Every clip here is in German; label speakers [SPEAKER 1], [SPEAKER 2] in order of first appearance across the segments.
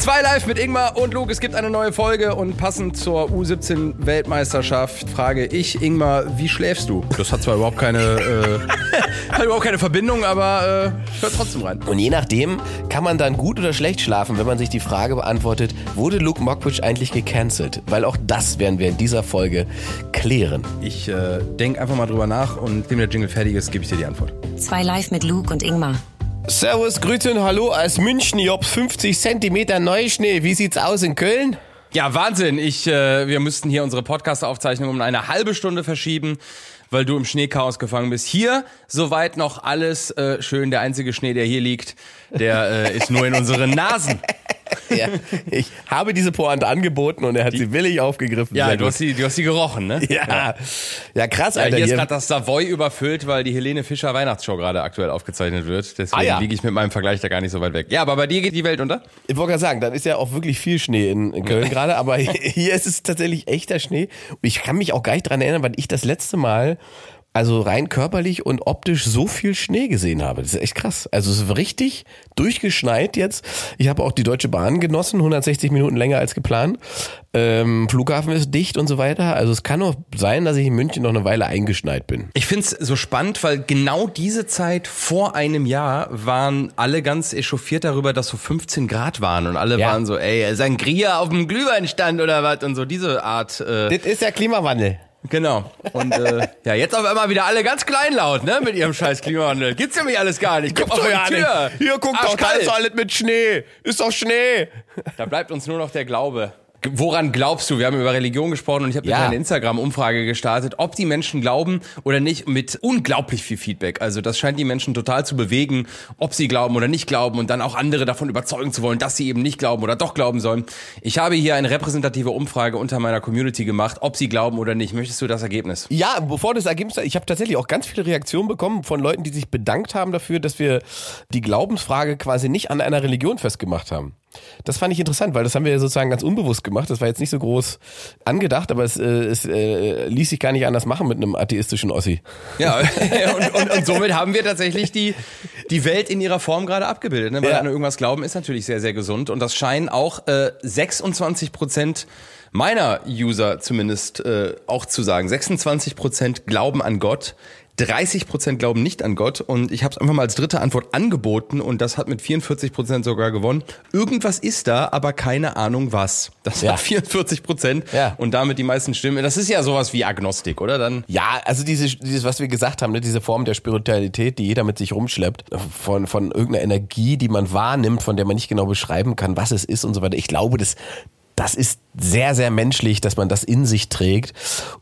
[SPEAKER 1] Zwei live mit Ingmar und Luke. Es gibt eine neue Folge und passend zur U17 Weltmeisterschaft frage ich Ingmar, wie schläfst du? Das hat zwar überhaupt keine, äh, hat überhaupt keine Verbindung, aber äh, hört trotzdem rein.
[SPEAKER 2] Und je nachdem kann man dann gut oder schlecht schlafen, wenn man sich die Frage beantwortet, wurde Luke Mockridge eigentlich gecancelt? Weil auch das werden wir in dieser Folge klären.
[SPEAKER 1] Ich äh, denke einfach mal drüber nach und wenn der Jingle fertig ist, gebe ich dir die Antwort.
[SPEAKER 3] Zwei live mit Luke und Ingmar.
[SPEAKER 2] Servus, Grüße und Hallo aus München. Ich hab 50 Zentimeter Neuschnee. Wie sieht's aus in Köln?
[SPEAKER 1] Ja, Wahnsinn. Ich, äh, wir müssten hier unsere Podcast-Aufzeichnung um eine halbe Stunde verschieben, weil du im Schneechaos gefangen bist. Hier soweit noch alles äh, schön. Der einzige Schnee, der hier liegt, der äh, ist nur in unseren Nasen.
[SPEAKER 2] Ja, ich habe diese Pointe angeboten und er hat sie willig aufgegriffen.
[SPEAKER 1] Ja, du hast, sie, du hast sie gerochen, ne?
[SPEAKER 2] ja. ja, krass,
[SPEAKER 1] Ja,
[SPEAKER 2] Alter.
[SPEAKER 1] hier ist
[SPEAKER 2] Hier-
[SPEAKER 1] gerade das Savoy überfüllt, weil die Helene Fischer Weihnachtsshow gerade aktuell aufgezeichnet wird. Deswegen
[SPEAKER 2] Ah, ja.
[SPEAKER 1] liege ich mit meinem Vergleich da gar nicht so weit weg. Ja, aber bei dir geht die Welt unter?
[SPEAKER 2] Ich wollte gerade sagen, dann ist ja auch wirklich viel Schnee in, in Köln gerade, aber hier ist es tatsächlich echter Schnee. Und ich kann mich auch gar nicht dran erinnern, wann ich das letzte Mal also rein körperlich und optisch so viel Schnee gesehen habe. Das ist echt krass. Also es ist richtig durchgeschneit jetzt. Ich habe auch die Deutsche Bahn genossen, 160 Minuten länger als geplant. Ähm, Flughafen ist dicht und so weiter. Also es kann auch sein, dass ich in München noch eine Weile eingeschneit bin.
[SPEAKER 1] Ich find's so spannend, weil genau diese Zeit vor einem Jahr waren alle ganz echauffiert darüber, dass so 15 Grad waren und alle
[SPEAKER 2] Ja.
[SPEAKER 1] waren so, ey, Sangria auf dem Glühweinstand oder was und so diese Art. Äh,
[SPEAKER 2] Das ist der Klimawandel.
[SPEAKER 1] Genau. Und äh, ja, jetzt auf einmal wieder alle ganz kleinlaut, ne, mit ihrem scheiß Klimawandel. Gibt's nämlich alles gar nicht. Guck mal vor die Tür.
[SPEAKER 2] Hier, guck doch, da ist alles mit Schnee. Ist doch Schnee.
[SPEAKER 1] Da bleibt uns nur noch der Glaube. Woran glaubst du? Wir haben über Religion gesprochen und ich habe
[SPEAKER 2] Ja.
[SPEAKER 1] eine Instagram-Umfrage gestartet, ob die Menschen glauben oder nicht, mit unglaublich viel Feedback. Also das scheint die Menschen total zu bewegen, ob sie glauben oder nicht glauben und dann auch andere davon überzeugen zu wollen, dass sie eben nicht glauben oder doch glauben sollen. Ich habe hier eine repräsentative Umfrage unter meiner Community gemacht, ob sie glauben oder nicht. Möchtest du das Ergebnis?
[SPEAKER 2] Ja, bevor das Ergebnis, ich habe tatsächlich auch ganz viele Reaktionen bekommen von Leuten, die sich bedankt haben dafür, dass wir die Glaubensfrage quasi nicht an einer Religion festgemacht haben. Das fand ich interessant, weil das haben wir sozusagen ganz unbewusst gemacht. Das war jetzt nicht so groß angedacht, aber es, äh, es äh, ließ sich gar nicht anders machen mit einem atheistischen Ossi.
[SPEAKER 1] Ja, und, und, und somit haben wir tatsächlich die, die Welt in ihrer Form gerade abgebildet. Ne? Weil
[SPEAKER 2] Ja.
[SPEAKER 1] an irgendwas glauben ist natürlich sehr, sehr gesund. Und das scheinen auch äh, 26 Prozent meiner User zumindest äh, auch zu sagen. 26 Prozent glauben an Gott. 30 Prozent glauben nicht an Gott und ich habe es einfach mal als dritte Antwort angeboten und das hat mit 44 Prozent sogar gewonnen. Irgendwas ist da, aber keine Ahnung was. Das
[SPEAKER 2] Ja.
[SPEAKER 1] hat 44 Prozent
[SPEAKER 2] Ja.
[SPEAKER 1] und damit die meisten Stimmen. Das ist ja sowas wie Agnostik, oder? Dann
[SPEAKER 2] Ja, also diese, dieses, was wir gesagt haben, ne, diese Form der Spiritualität, die jeder mit sich rumschleppt, von, von irgendeiner Energie, die man wahrnimmt, von der man nicht genau beschreiben kann, was es ist und so weiter. Ich glaube, das, das ist sehr, sehr menschlich, dass man das in sich trägt.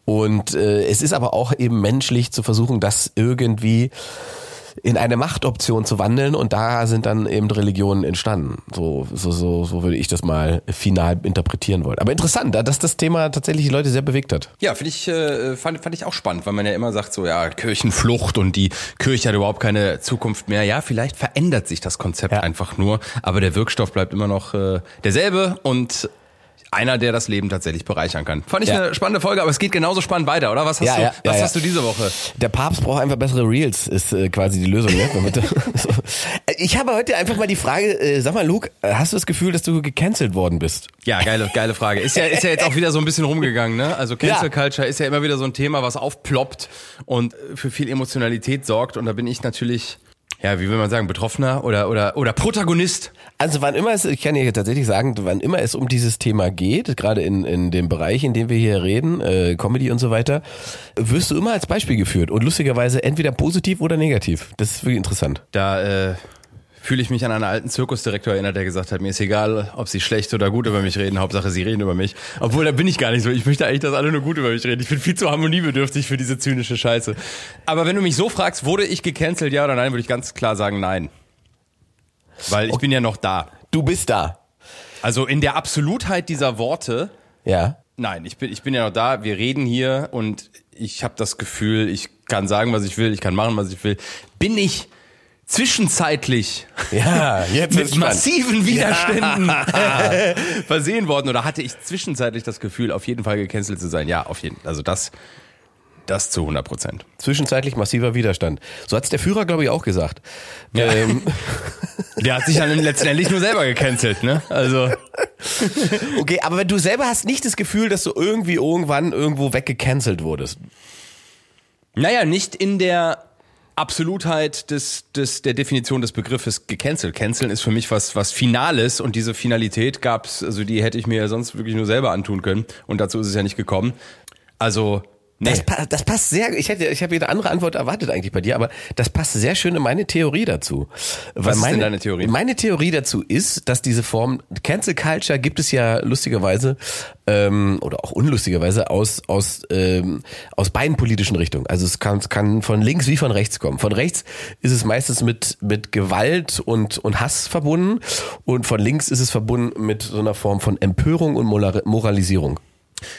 [SPEAKER 2] Und äh, es ist aber auch eben menschlich zu versuchen, das irgendwie in eine Machtoption zu wandeln und da sind dann eben Religionen entstanden. So, so, so, so würde ich das mal final interpretieren wollen. Aber interessant, dass das Thema tatsächlich die Leute sehr bewegt hat.
[SPEAKER 1] Ja, finde ich, äh, fand, fand ich auch spannend, weil man ja immer sagt, so ja, Kirchenflucht und die Kirche hat überhaupt keine Zukunft mehr. Ja, vielleicht verändert sich das Konzept
[SPEAKER 2] Ja.
[SPEAKER 1] einfach nur, aber der Wirkstoff bleibt immer noch äh, derselbe und einer, der das Leben tatsächlich bereichern kann. Fand ich
[SPEAKER 2] Ja.
[SPEAKER 1] eine spannende Folge, aber es geht genauso spannend weiter, oder? Was hast
[SPEAKER 2] Ja,
[SPEAKER 1] du,
[SPEAKER 2] ja,
[SPEAKER 1] was
[SPEAKER 2] ja,
[SPEAKER 1] hast
[SPEAKER 2] ja.
[SPEAKER 1] du diese Woche?
[SPEAKER 2] Der Papst braucht einfach bessere Reels, ist äh, quasi die Lösung. Ne? Damit- so. Ich habe heute einfach mal die Frage, äh, sag mal Luke, äh, hast du das Gefühl, dass du gecancelt worden bist?
[SPEAKER 1] Ja, geile, geile Frage. Ist ja, ist ja jetzt auch wieder so ein bisschen rumgegangen, ne? Also Cancel
[SPEAKER 2] Ja.
[SPEAKER 1] Culture ist ja immer wieder so ein Thema, was aufploppt und für viel Emotionalität sorgt. Und da bin ich natürlich, ja, wie will man sagen, Betroffener oder, oder, oder Protagonist.
[SPEAKER 2] Also wann immer es, ich kann dir tatsächlich sagen, wann immer es um dieses Thema geht, gerade in, in dem Bereich, in dem wir hier reden, äh, Comedy und so weiter, wirst du immer als Beispiel geführt und lustigerweise entweder positiv oder negativ. Das ist wirklich interessant.
[SPEAKER 1] Da äh, fühle ich mich an einen alten Zirkusdirektor erinnert, der gesagt hat, mir ist egal, ob sie schlecht oder gut über mich reden, Hauptsache sie reden über mich. Obwohl, da bin ich gar nicht so. Ich möchte eigentlich, dass alle nur gut über mich reden. Ich bin viel zu harmoniebedürftig für diese zynische Scheiße. Aber wenn du mich so fragst, wurde ich gecancelt, ja oder nein, würde ich ganz klar sagen, nein. Weil ich bin ja noch da.
[SPEAKER 2] Du bist da.
[SPEAKER 1] Also in der Absolutheit dieser Worte,
[SPEAKER 2] Ja.
[SPEAKER 1] nein, ich bin, ich bin ja noch da, wir reden hier und ich habe das Gefühl, ich kann sagen, was ich will, ich kann machen, was ich will. Bin ich zwischenzeitlich
[SPEAKER 2] Ja, jetzt
[SPEAKER 1] mit massiven Widerständen versehen worden oder hatte ich zwischenzeitlich das Gefühl, auf jeden Fall gecancelt zu sein? Ja, auf jeden Fall. Also das Das zu 100 Prozent.
[SPEAKER 2] Zwischenzeitlich massiver Widerstand. So hat's der Führer, glaube ich, auch gesagt. Ähm,
[SPEAKER 1] Der hat sich dann letztendlich nur selber gecancelt, ne? Also.
[SPEAKER 2] okay, aber wenn du selber hast nicht das Gefühl, dass du irgendwie irgendwann irgendwo weggecancelt wurdest.
[SPEAKER 1] Naja, nicht in der Absolutheit des, des, der Definition des Begriffes gecancelt. Canceln ist für mich was, was Finales und diese Finalität gab's, also die hätte ich mir ja sonst wirklich nur selber antun können und dazu ist es ja nicht gekommen. Also, nee.
[SPEAKER 2] Das, das passt sehr, ich hätte, ich habe eine andere Antwort erwartet eigentlich bei dir, aber das passt sehr schön in meine Theorie dazu. Weil
[SPEAKER 1] ist
[SPEAKER 2] meine,
[SPEAKER 1] denn deine Theorie?
[SPEAKER 2] Meine Theorie dazu ist, dass diese Form, Cancel Culture gibt es ja lustigerweise, ähm, oder auch unlustigerweise aus, aus, ähm, aus beiden politischen Richtungen. Also es kann, es kann von links wie von rechts kommen. Von rechts ist es meistens mit, mit Gewalt und, und Hass verbunden und von links ist es verbunden mit so einer Form von Empörung und Moral- Moralisierung.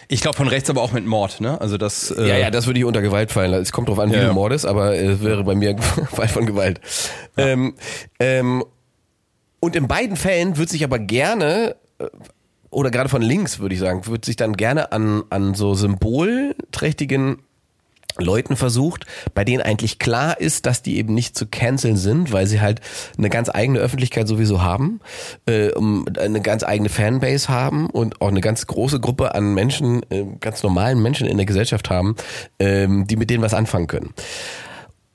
[SPEAKER 1] Ich glaube von rechts aber auch mit Mord, ne? Also das. Äh,
[SPEAKER 2] Ja, ja, das würde ich unter Gewalt fallen. Es kommt drauf an, wie
[SPEAKER 1] Ja,
[SPEAKER 2] du
[SPEAKER 1] ja.
[SPEAKER 2] mordest, aber es wäre bei mir Fall von Gewalt. Ähm, ähm, und in beiden Fällen wird sich aber gerne, äh, oder gerade von links würde ich sagen, wird sich dann gerne an, an so symbolträchtigen Leuten versucht, bei denen eigentlich klar ist, dass die eben nicht zu canceln sind, weil sie halt eine ganz eigene Öffentlichkeit sowieso haben, äh, eine ganz eigene Fanbase haben und auch eine ganz große Gruppe an Menschen, äh, ganz normalen Menschen in der Gesellschaft haben, ähm, die mit denen was anfangen können.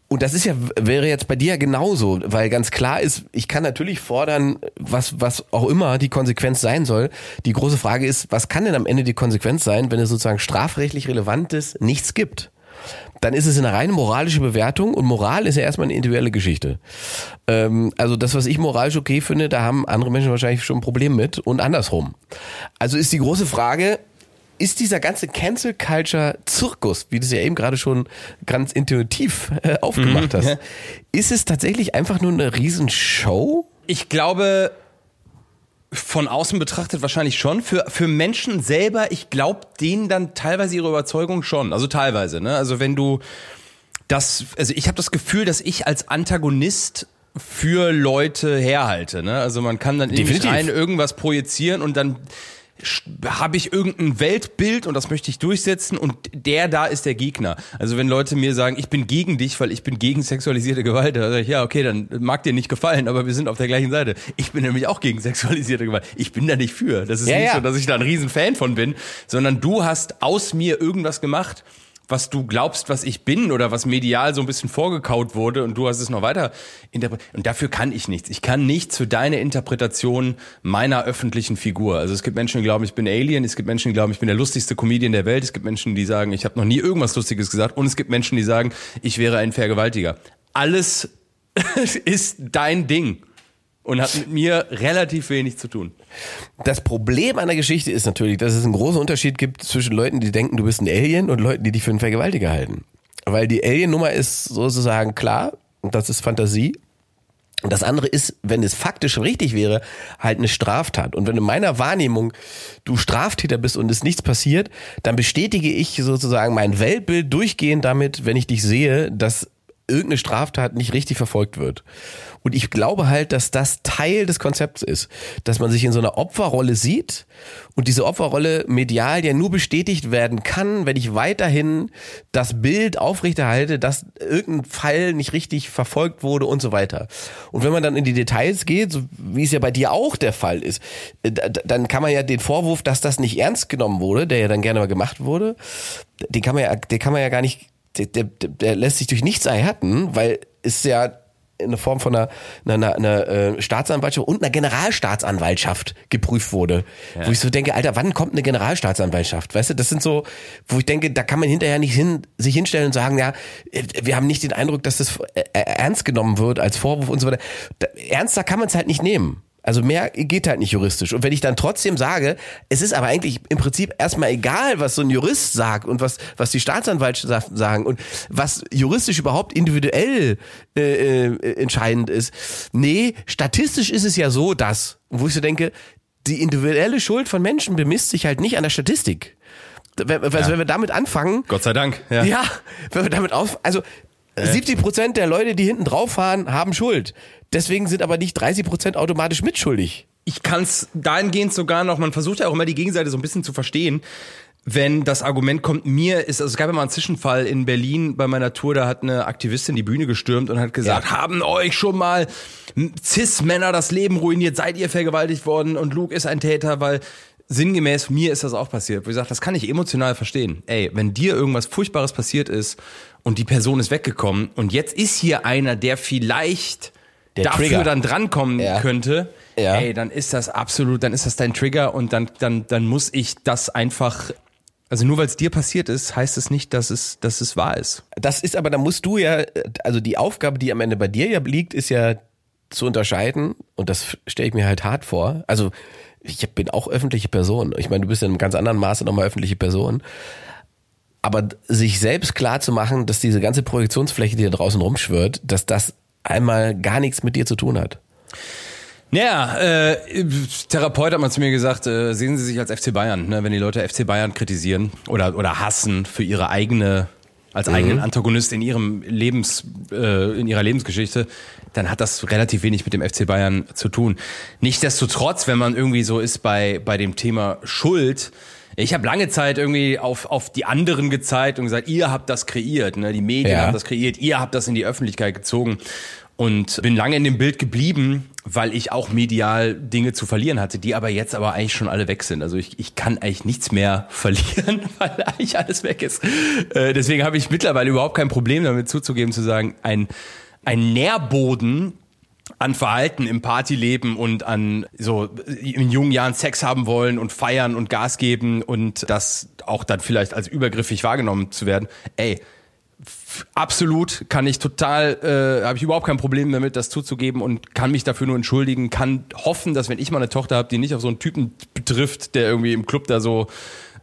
[SPEAKER 2] Und das ist ja, wäre jetzt bei dir genauso, weil ganz klar ist, ich kann natürlich fordern, was, was auch immer die Konsequenz sein soll. Die große Frage ist, was kann denn am Ende die Konsequenz sein, wenn es sozusagen strafrechtlich Relevantes nichts gibt? Dann ist es eine reine moralische Bewertung und Moral ist ja erstmal eine individuelle Geschichte. Ähm, also das, was ich moralisch okay finde, da haben andere Menschen wahrscheinlich schon ein Problem mit und andersrum. Also ist die große Frage, ist dieser ganze Cancel Culture Zirkus, wie du es ja eben gerade schon ganz intuitiv äh, aufgemacht hast, ist es tatsächlich einfach nur eine Riesenshow?
[SPEAKER 1] Ich glaube, von außen betrachtet wahrscheinlich schon. Für, für Menschen selber, ich glaube denen dann teilweise ihre Überzeugung schon. Also teilweise, ne? Also wenn du das, also ich habe das Gefühl, dass ich als Antagonist für Leute herhalte. Ne? Also man kann dann in mich rein irgendwas projizieren und dann habe ich irgendein Weltbild und das möchte ich durchsetzen und der da ist der Gegner. Also wenn Leute mir sagen, ich bin gegen dich, weil ich bin gegen sexualisierte Gewalt, dann sage ich, ja, okay, dann mag dir nicht gefallen, aber wir sind auf der gleichen Seite. Ich bin nämlich auch gegen sexualisierte Gewalt. Ich bin da nicht für. Das ist
[SPEAKER 2] Ja,
[SPEAKER 1] nicht
[SPEAKER 2] ja.
[SPEAKER 1] so, dass ich da ein riesen Fan von bin, sondern du hast aus mir irgendwas gemacht, was du glaubst, was ich bin oder was medial so ein bisschen vorgekaut wurde und du hast es noch weiter interpretiert. Und dafür kann ich nichts. Ich kann nichts für deine Interpretation meiner öffentlichen Figur. Also es gibt Menschen, die glauben, ich bin Alien. Es gibt Menschen, die glauben, ich bin der lustigste Comedian der Welt. Es gibt Menschen, die sagen, ich habe noch nie irgendwas Lustiges gesagt. Und es gibt Menschen, die sagen, ich wäre ein Vergewaltiger. Alles ist dein Ding und hat mit mir relativ wenig zu tun.
[SPEAKER 2] Das Problem an der Geschichte ist natürlich, dass es einen großen Unterschied gibt zwischen Leuten, die denken, du bist ein Alien und Leuten, die dich für einen Vergewaltiger halten. Weil die Alien-Nummer ist sozusagen klar, und das ist Fantasie. Und das andere ist, wenn es faktisch richtig wäre, halt eine Straftat. Und wenn in meiner Wahrnehmung du Straftäter bist und es nichts passiert, dann bestätige ich sozusagen mein Weltbild durchgehend damit, wenn ich dich sehe, dass irgendeine Straftat nicht richtig verfolgt wird. Und ich glaube halt, dass das Teil des Konzepts ist, dass man sich in so einer Opferrolle sieht und diese Opferrolle medial ja nur bestätigt werden kann, wenn ich weiterhin das Bild aufrechterhalte, dass irgendein Fall nicht richtig verfolgt wurde und so weiter. Und wenn man dann in die Details geht, so wie es ja bei dir auch der Fall ist, äh, da- da- dann kann man ja den Vorwurf, dass das nicht ernst genommen wurde, der ja dann gerne mal gemacht wurde, den kann man ja, den kann man ja gar nicht der, der, der lässt sich durch nichts erhärten, weil es ja in der Form von einer, einer, einer, einer äh, Staatsanwaltschaft und einer Generalstaatsanwaltschaft geprüft wurde. Wo ich so denke, Alter, wann kommt eine Generalstaatsanwaltschaft? Weißt du, das sind so, wo ich denke, da kann man hinterher nicht hin, sich hinstellen und sagen, ja, äh, wir haben nicht den Eindruck, dass das äh, ernst genommen wird als Vorwurf und so weiter. Da, ernster kann man es halt nicht nehmen. Also mehr geht halt nicht juristisch. Und wenn ich dann trotzdem sage, es ist aber eigentlich im Prinzip erstmal egal, was so ein Jurist sagt und was, was die Staatsanwaltschaften sagen und was juristisch überhaupt individuell äh, äh, entscheidend ist. Nee, statistisch ist es ja so, dass, wo ich so denke, die individuelle Schuld von Menschen bemisst sich halt nicht an der Statistik. Wenn, also wenn wir damit anfangen,
[SPEAKER 1] Gott sei Dank.
[SPEAKER 2] ja, wenn wir damit auf, also 70 Prozent der Leute, die hinten drauf fahren, haben Schuld. Deswegen sind aber nicht 30 Prozent automatisch mitschuldig.
[SPEAKER 1] ich kann es dahingehend sogar noch, man versucht ja auch immer die Gegenseite so ein bisschen zu verstehen. wenn das Argument kommt, mir ist, also es gab ja mal einen Zwischenfall in Berlin bei meiner Tour, da hat eine Aktivistin die Bühne gestürmt und hat gesagt,
[SPEAKER 2] Ja.
[SPEAKER 1] haben euch schon mal Cis-Männer das Leben ruiniert, seid ihr vergewaltigt worden und Luke ist ein Täter, weil sinngemäß mir ist das auch passiert. Ich sage, das kann ich emotional verstehen. Ey, wenn dir irgendwas Furchtbares passiert ist und die Person ist weggekommen und jetzt ist hier einer, der vielleicht
[SPEAKER 2] Der
[SPEAKER 1] dafür
[SPEAKER 2] Trigger.
[SPEAKER 1] dann drankommen
[SPEAKER 2] Ja.
[SPEAKER 1] könnte,
[SPEAKER 2] Ja.
[SPEAKER 1] ey, dann ist das absolut, dann ist das dein Trigger und dann, dann, dann muss ich das einfach, also nur weil es dir passiert ist, heißt es nicht, dass es, dass es wahr ist.
[SPEAKER 2] Das ist aber, da musst du ja, also die Aufgabe, die am Ende bei dir ja liegt, ist ja zu unterscheiden und das stelle ich mir halt hart vor. Also ich bin auch öffentliche Person. Ich meine, du bist in einem ganz anderen Maße nochmal öffentliche Person. Aber sich selbst klar zu machen, dass diese ganze Projektionsfläche, die da draußen rumschwirrt, dass das einmal gar nichts mit dir zu tun hat.
[SPEAKER 1] Naja, äh, Therapeut hat mal zu mir gesagt, äh, sehen Sie sich als FC Bayern, ne? wenn die Leute FC Bayern kritisieren oder, oder hassen für ihre eigene, als eigenen Antagonist in ihrem Lebens, äh, in ihrer Lebensgeschichte, dann hat das relativ wenig mit dem FC Bayern zu tun. Nichtsdestotrotz, wenn man irgendwie so ist bei, bei dem Thema Schuld, ich habe lange Zeit irgendwie auf, auf die anderen gezeigt und gesagt, ihr habt das kreiert, ne? die Medien
[SPEAKER 2] Ja.
[SPEAKER 1] haben das kreiert, ihr habt das in die Öffentlichkeit gezogen und bin lange in dem Bild geblieben, weil ich auch medial Dinge zu verlieren hatte, die aber jetzt aber eigentlich schon alle weg sind. Also ich, ich kann eigentlich nichts mehr verlieren, weil eigentlich alles weg ist. Äh, deswegen habe ich mittlerweile überhaupt kein Problem damit zuzugeben, zu sagen, ein, ein Nährboden an Verhalten im Partyleben und an so in jungen Jahren Sex haben wollen und feiern und Gas geben und das auch dann vielleicht als übergriffig wahrgenommen zu werden. Ey, absolut kann ich total, äh, habe ich überhaupt kein Problem damit, das zuzugeben und kann mich dafür nur entschuldigen, kann hoffen, dass wenn ich mal eine Tochter habe, die nicht auf so einen Typen betrifft, der irgendwie im Club da so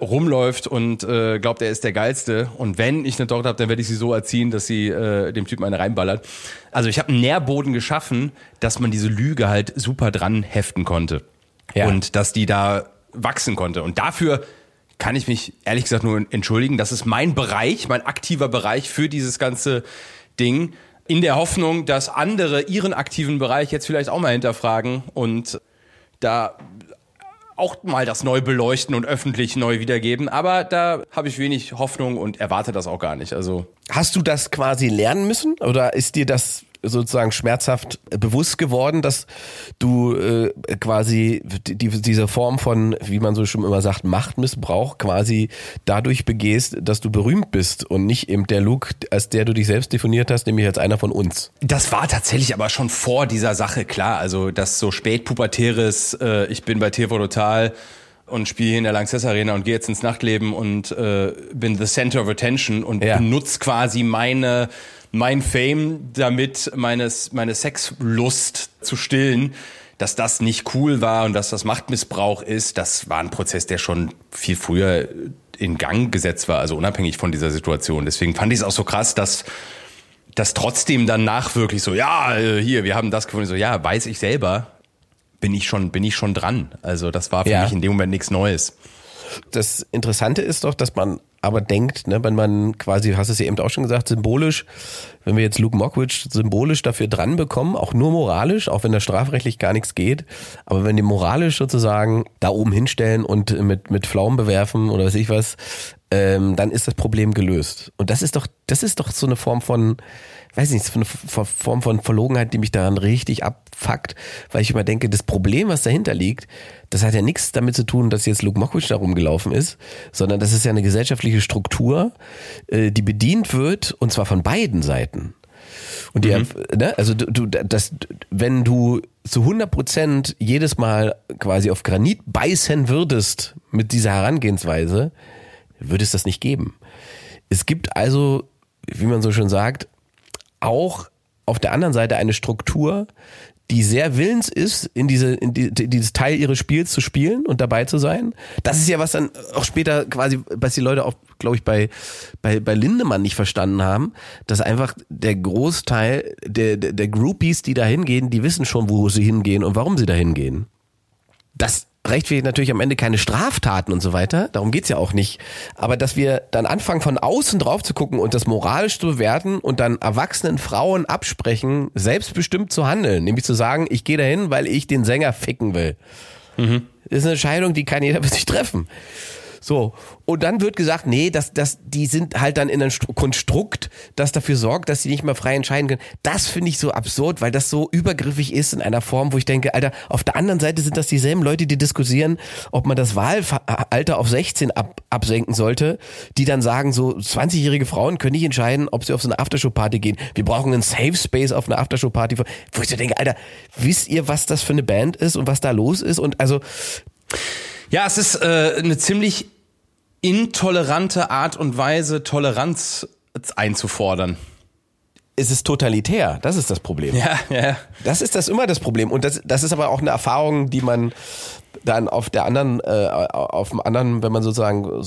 [SPEAKER 1] rumläuft und äh, glaubt, er ist der geilste. Und wenn ich eine Tochter habe, dann werde ich sie so erziehen, dass sie äh, dem Typen eine reinballert. Also ich habe einen Nährboden geschaffen, dass man diese Lüge halt super dran heften konnte.
[SPEAKER 2] Ja.
[SPEAKER 1] Und dass die da wachsen konnte. Und dafür kann ich mich ehrlich gesagt nur entschuldigen. Das ist mein Bereich, mein aktiver Bereich für dieses ganze Ding. In der Hoffnung, dass andere ihren aktiven Bereich jetzt vielleicht auch mal hinterfragen und da auch mal das neu beleuchten und öffentlich neu wiedergeben. Aber da habe ich wenig Hoffnung und erwarte das auch gar nicht. Also
[SPEAKER 2] Hast du das quasi lernen müssen oder ist dir das sozusagen schmerzhaft bewusst geworden, dass du äh, quasi die, diese Form von, wie man so schon immer sagt, Machtmissbrauch quasi dadurch begehst, dass du berühmt bist und nicht eben der Luke, als der du dich selbst definiert hast, nämlich als einer von uns.
[SPEAKER 1] Das war tatsächlich aber schon vor dieser Sache klar. Also das so spätpubertäres, äh, ich bin bei TV Total und spiele hier in der Lanxess Arena und gehe jetzt ins Nachtleben und äh, bin the center of attention und
[SPEAKER 2] Ja.
[SPEAKER 1] benutze quasi meine mein Fame, damit meines meine Sexlust zu stillen. Dass das nicht cool war und dass das Machtmissbrauch ist, das war ein Prozess, der schon viel früher in Gang gesetzt war, also unabhängig von dieser Situation. Deswegen fand ich es auch so krass, dass das trotzdem danach wirklich so, ja, äh, hier, wir haben das gefunden, so, ja, weiß ich selber, bin ich schon, bin ich schon dran. Also das war für
[SPEAKER 2] Ja.
[SPEAKER 1] mich in dem Moment nichts Neues.
[SPEAKER 2] Das Interessante ist doch, dass man aber denkt, ne, wenn man quasi, hast es ja eben auch schon gesagt, symbolisch, wenn wir jetzt Luke Mockridge symbolisch dafür dran bekommen, auch nur moralisch, auch wenn da strafrechtlich gar nichts geht, aber wenn die moralisch sozusagen da oben hinstellen und mit, mit Pflaumen bewerfen oder weiß ich was, ähm, dann ist das Problem gelöst. Und das ist doch, das ist doch so eine Form von, weiß nicht, so eine Form von Verlogenheit, die mich daran richtig abfuckt, weil ich immer denke, das Problem, was dahinter liegt, das hat ja nichts damit zu tun, dass jetzt Luke Mockridge da rumgelaufen ist, sondern das ist ja eine gesellschaftliche Struktur, äh, die bedient wird, und zwar von beiden Seiten. Und die, ne, also du, du, das, wenn du zu 100 Prozent jedes Mal quasi auf Granit beißen würdest mit dieser Herangehensweise, würde es das nicht geben. Es gibt also, wie man so schön sagt, auch auf der anderen Seite eine Struktur, die sehr willens ist, in diese, in die, dieses Teil ihres Spiels zu spielen und dabei zu sein. Das ist ja was dann auch später quasi, was die Leute auch, glaube ich, bei, bei, bei Lindemann nicht verstanden haben, dass einfach der Großteil der, der, der Groupies, die da hingehen, die wissen schon, wo sie hingehen und warum sie da hingehen. Das rechtfertigt natürlich am Ende keine Straftaten und so weiter, darum geht's ja auch nicht. Aber dass wir dann anfangen, von außen drauf zu gucken und das moralisch zu bewerten und dann erwachsenen Frauen absprechen, selbstbestimmt zu handeln, nämlich zu sagen, ich gehe dahin, weil ich den Sänger ficken will. Das ist eine Entscheidung, die kann jeder für sich treffen. So. Und dann wird gesagt, nee, das, das, die sind halt dann in einem Konstrukt, das dafür sorgt, dass sie nicht mehr frei entscheiden können. Das finde ich so absurd, weil das so übergriffig ist in einer Form, wo ich denke, Alter, auf der anderen Seite sind das dieselben Leute, die diskutieren, ob man das Wahlalter auf 16 ab, absenken sollte, die dann sagen, so 20-jährige Frauen können nicht entscheiden, ob sie auf so eine Aftershow-Party gehen. Wir brauchen einen Safe Space auf einer Aftershow-Party. Wo ich so denke, Alter, wisst ihr, was das für eine Band ist und was da los ist? Und also
[SPEAKER 1] ja, es ist äh, eine ziemlich intolerante Art und Weise, Toleranz einzufordern.
[SPEAKER 2] Es ist totalitär, das ist das Problem.
[SPEAKER 1] Ja, ja.
[SPEAKER 2] Das ist das immer das Problem. Und das, das ist aber auch eine Erfahrung, die man dann auf der anderen, äh, auf dem anderen, wenn man sozusagen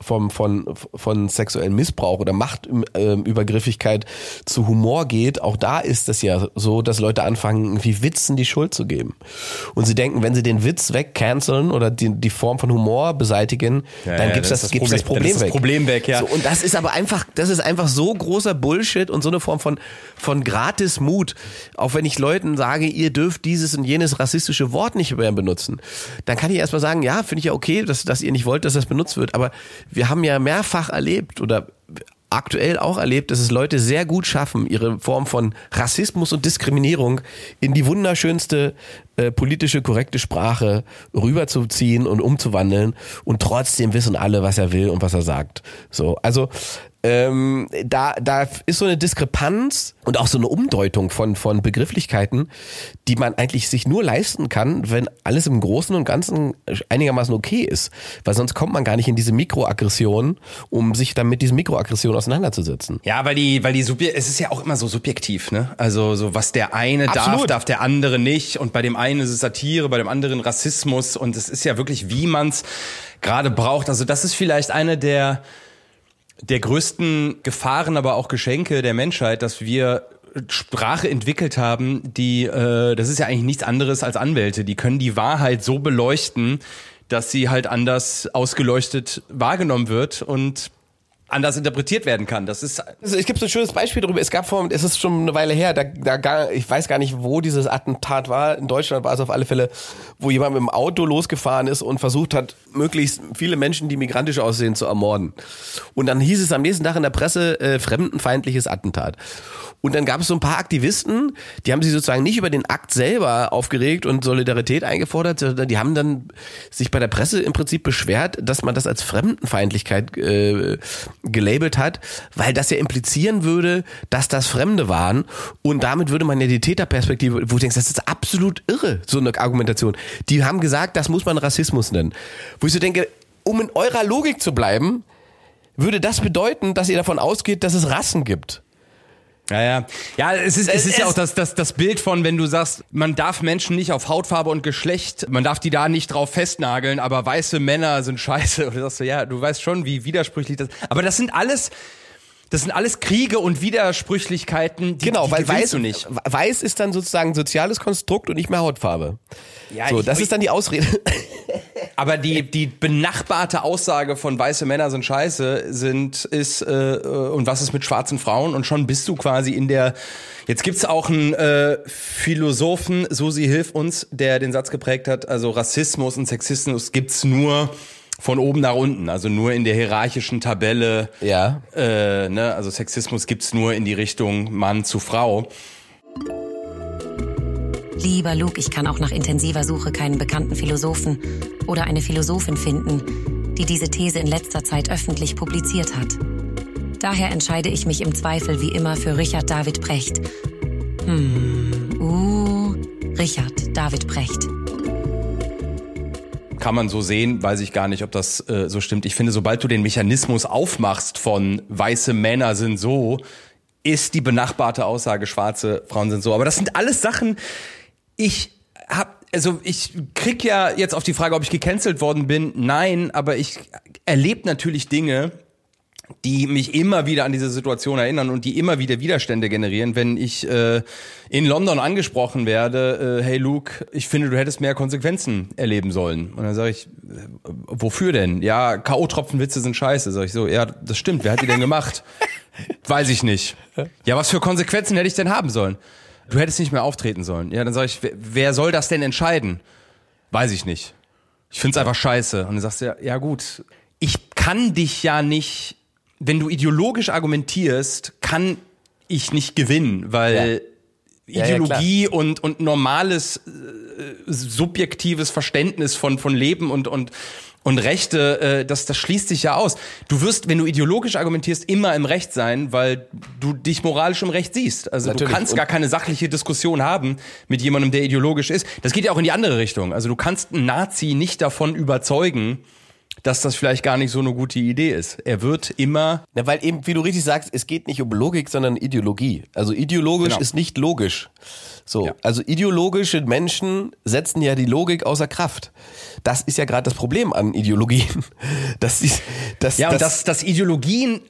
[SPEAKER 2] vom, von, von sexuellem Missbrauch oder Machtübergriffigkeit zu Humor geht, auch da ist es ja so, dass Leute anfangen, irgendwie Witzen die Schuld zu geben. Und sie denken, wenn sie den Witz wegcanceln oder die, die Form von Humor beseitigen, ja, dann ja, gibt's das, das, gibt's das Problem, das
[SPEAKER 1] weg. Problem weg, ja.
[SPEAKER 2] So, und das ist aber einfach, das ist einfach so großer Bullshit und so eine Form von, von gratis Mut. Auch wenn ich Leuten sage, ihr dürft dieses und jenes rassistische Wort nicht mehr benutzen dann kann ich erstmal sagen, ja, finde ich ja okay, dass, dass ihr nicht wollt, dass das benutzt wird. Aber wir haben ja mehrfach erlebt oder aktuell auch erlebt, dass es Leute sehr gut schaffen, ihre Form von Rassismus und Diskriminierung in die wunderschönste äh, politische korrekte Sprache rüberzuziehen und umzuwandeln und trotzdem wissen alle, was er will und was er sagt. So, also ähm, da, da ist so eine Diskrepanz und auch so eine Umdeutung von, von Begrifflichkeiten, die man eigentlich sich nur leisten kann, wenn alles im Großen und Ganzen einigermaßen okay ist. Weil sonst kommt man gar nicht in diese Mikroaggression, um sich dann mit diesen Mikroaggressionen auseinanderzusetzen.
[SPEAKER 1] Ja, weil die, weil die Subje es ist ja auch immer so subjektiv, ne? Also so was der eine Absolut. darf, darf der andere nicht. Und bei dem einen ist es Satire, bei dem anderen Rassismus. Und es ist ja wirklich, wie man es gerade braucht. Also das ist vielleicht eine der der größten Gefahren, aber auch Geschenke der Menschheit, dass wir Sprache entwickelt haben, die, äh, das ist ja eigentlich nichts anderes als Anwälte. Die können die Wahrheit so beleuchten, dass sie halt anders ausgeleuchtet wahrgenommen wird und anders interpretiert werden kann. Das ist.
[SPEAKER 2] Also es gibt so ein schönes Beispiel darüber. Es gab vor, es ist schon eine Weile her, da, da gar, ich weiß gar nicht, wo dieses Attentat war. In Deutschland war es auf alle Fälle, wo jemand mit dem Auto losgefahren ist und versucht hat, möglichst viele Menschen, die migrantisch aussehen, zu ermorden. Und dann hieß es am nächsten Tag in der Presse, äh, fremdenfeindliches Attentat. Und dann gab es so ein paar Aktivisten, die haben sich sozusagen nicht über den Akt selber aufgeregt und Solidarität eingefordert, sondern die haben dann sich bei der Presse im Prinzip beschwert, dass man das als Fremdenfeindlichkeit äh, gelabelt hat, weil das ja implizieren würde, dass das Fremde waren und damit würde man ja die Täterperspektive, wo du denkst, das ist absolut irre, so eine Argumentation. Die haben gesagt, das muss man Rassismus nennen. Wo ich so denke, um in eurer Logik zu bleiben, würde das bedeuten, dass ihr davon ausgeht, dass es Rassen gibt.
[SPEAKER 1] Ja, ja. Ja, es ist, es ist ja auch das, das, das Bild von, wenn du sagst, man darf Menschen nicht auf Hautfarbe und Geschlecht, man darf die da nicht drauf festnageln, aber weiße Männer sind scheiße. Oder sagst du, ja, du weißt schon, wie widersprüchlich das Aber das sind alles, das sind alles Kriege und Widersprüchlichkeiten,
[SPEAKER 2] die, genau, die weil weiß, du nicht. Weiß ist dann sozusagen soziales Konstrukt und nicht mehr Hautfarbe. Ja, so, ich, das ist dann die Ausrede.
[SPEAKER 1] Aber die, die benachbarte Aussage von weiße Männer sind scheiße sind, ist, äh, und was ist mit schwarzen Frauen? Und schon bist du quasi in der, jetzt gibt's auch einen äh, Philosophen, Susi Hilf uns, der den Satz geprägt hat, also Rassismus und Sexismus gibt's nur von oben nach unten, also nur in der hierarchischen Tabelle.
[SPEAKER 2] Ja.
[SPEAKER 1] Äh, ne? Also Sexismus gibt's nur in die Richtung Mann zu Frau.
[SPEAKER 3] Lieber Luke, ich kann auch nach intensiver Suche keinen bekannten Philosophen oder eine Philosophin finden, die diese These in letzter Zeit öffentlich publiziert hat. Daher entscheide ich mich im Zweifel wie immer für Richard David Brecht. Hm, uh, Richard David Brecht.
[SPEAKER 1] Kann man so sehen, weiß ich gar nicht, ob das äh, so stimmt. Ich finde, sobald du den Mechanismus aufmachst von weiße Männer sind so, ist die benachbarte Aussage, schwarze Frauen sind so. Aber das sind alles Sachen, ich habe also ich krieg ja jetzt auf die Frage, ob ich gecancelt worden bin. Nein, aber ich erlebe natürlich Dinge, die mich immer wieder an diese Situation erinnern und die immer wieder Widerstände generieren, wenn ich äh, in London angesprochen werde, äh, hey Luke, ich finde, du hättest mehr Konsequenzen erleben sollen. Und dann sage ich, äh, wofür denn? Ja, K.O.-Tropfenwitze sind scheiße. Sag ich so, ja, das stimmt, wer hat die denn gemacht? Weiß ich nicht. Ja, was für Konsequenzen hätte ich denn haben sollen? du hättest nicht mehr auftreten sollen. Ja, dann sage ich, wer, wer soll das denn entscheiden? Weiß ich nicht. Ich find's einfach scheiße. Und dann sagst du, ja, ja gut, ich kann dich ja nicht, wenn du ideologisch argumentierst, kann ich nicht gewinnen, weil
[SPEAKER 2] Ja, ja,
[SPEAKER 1] Ideologie und, und normales äh, subjektives Verständnis von, von Leben und, und, und Rechte, äh, das, das schließt sich ja aus. Du wirst, wenn du ideologisch argumentierst, immer im Recht sein, weil du dich moralisch im Recht siehst. Also
[SPEAKER 2] Natürlich.
[SPEAKER 1] du kannst gar keine sachliche Diskussion haben mit jemandem, der ideologisch ist. Das geht ja auch in die andere Richtung. Also du kannst einen Nazi nicht davon überzeugen, dass das vielleicht gar nicht so eine gute Idee ist. Er wird immer
[SPEAKER 2] Na, weil eben, wie du richtig sagst, es geht nicht um Logik, sondern Ideologie. Also ideologisch
[SPEAKER 1] Genau.
[SPEAKER 2] ist nicht logisch. So,
[SPEAKER 1] Ja.
[SPEAKER 2] also ideologische Menschen setzen ja die Logik außer Kraft. Das ist ja gerade das Problem an Ideologien. Das ist, das,
[SPEAKER 1] Ja, und
[SPEAKER 2] das,
[SPEAKER 1] dass, dass Ideologien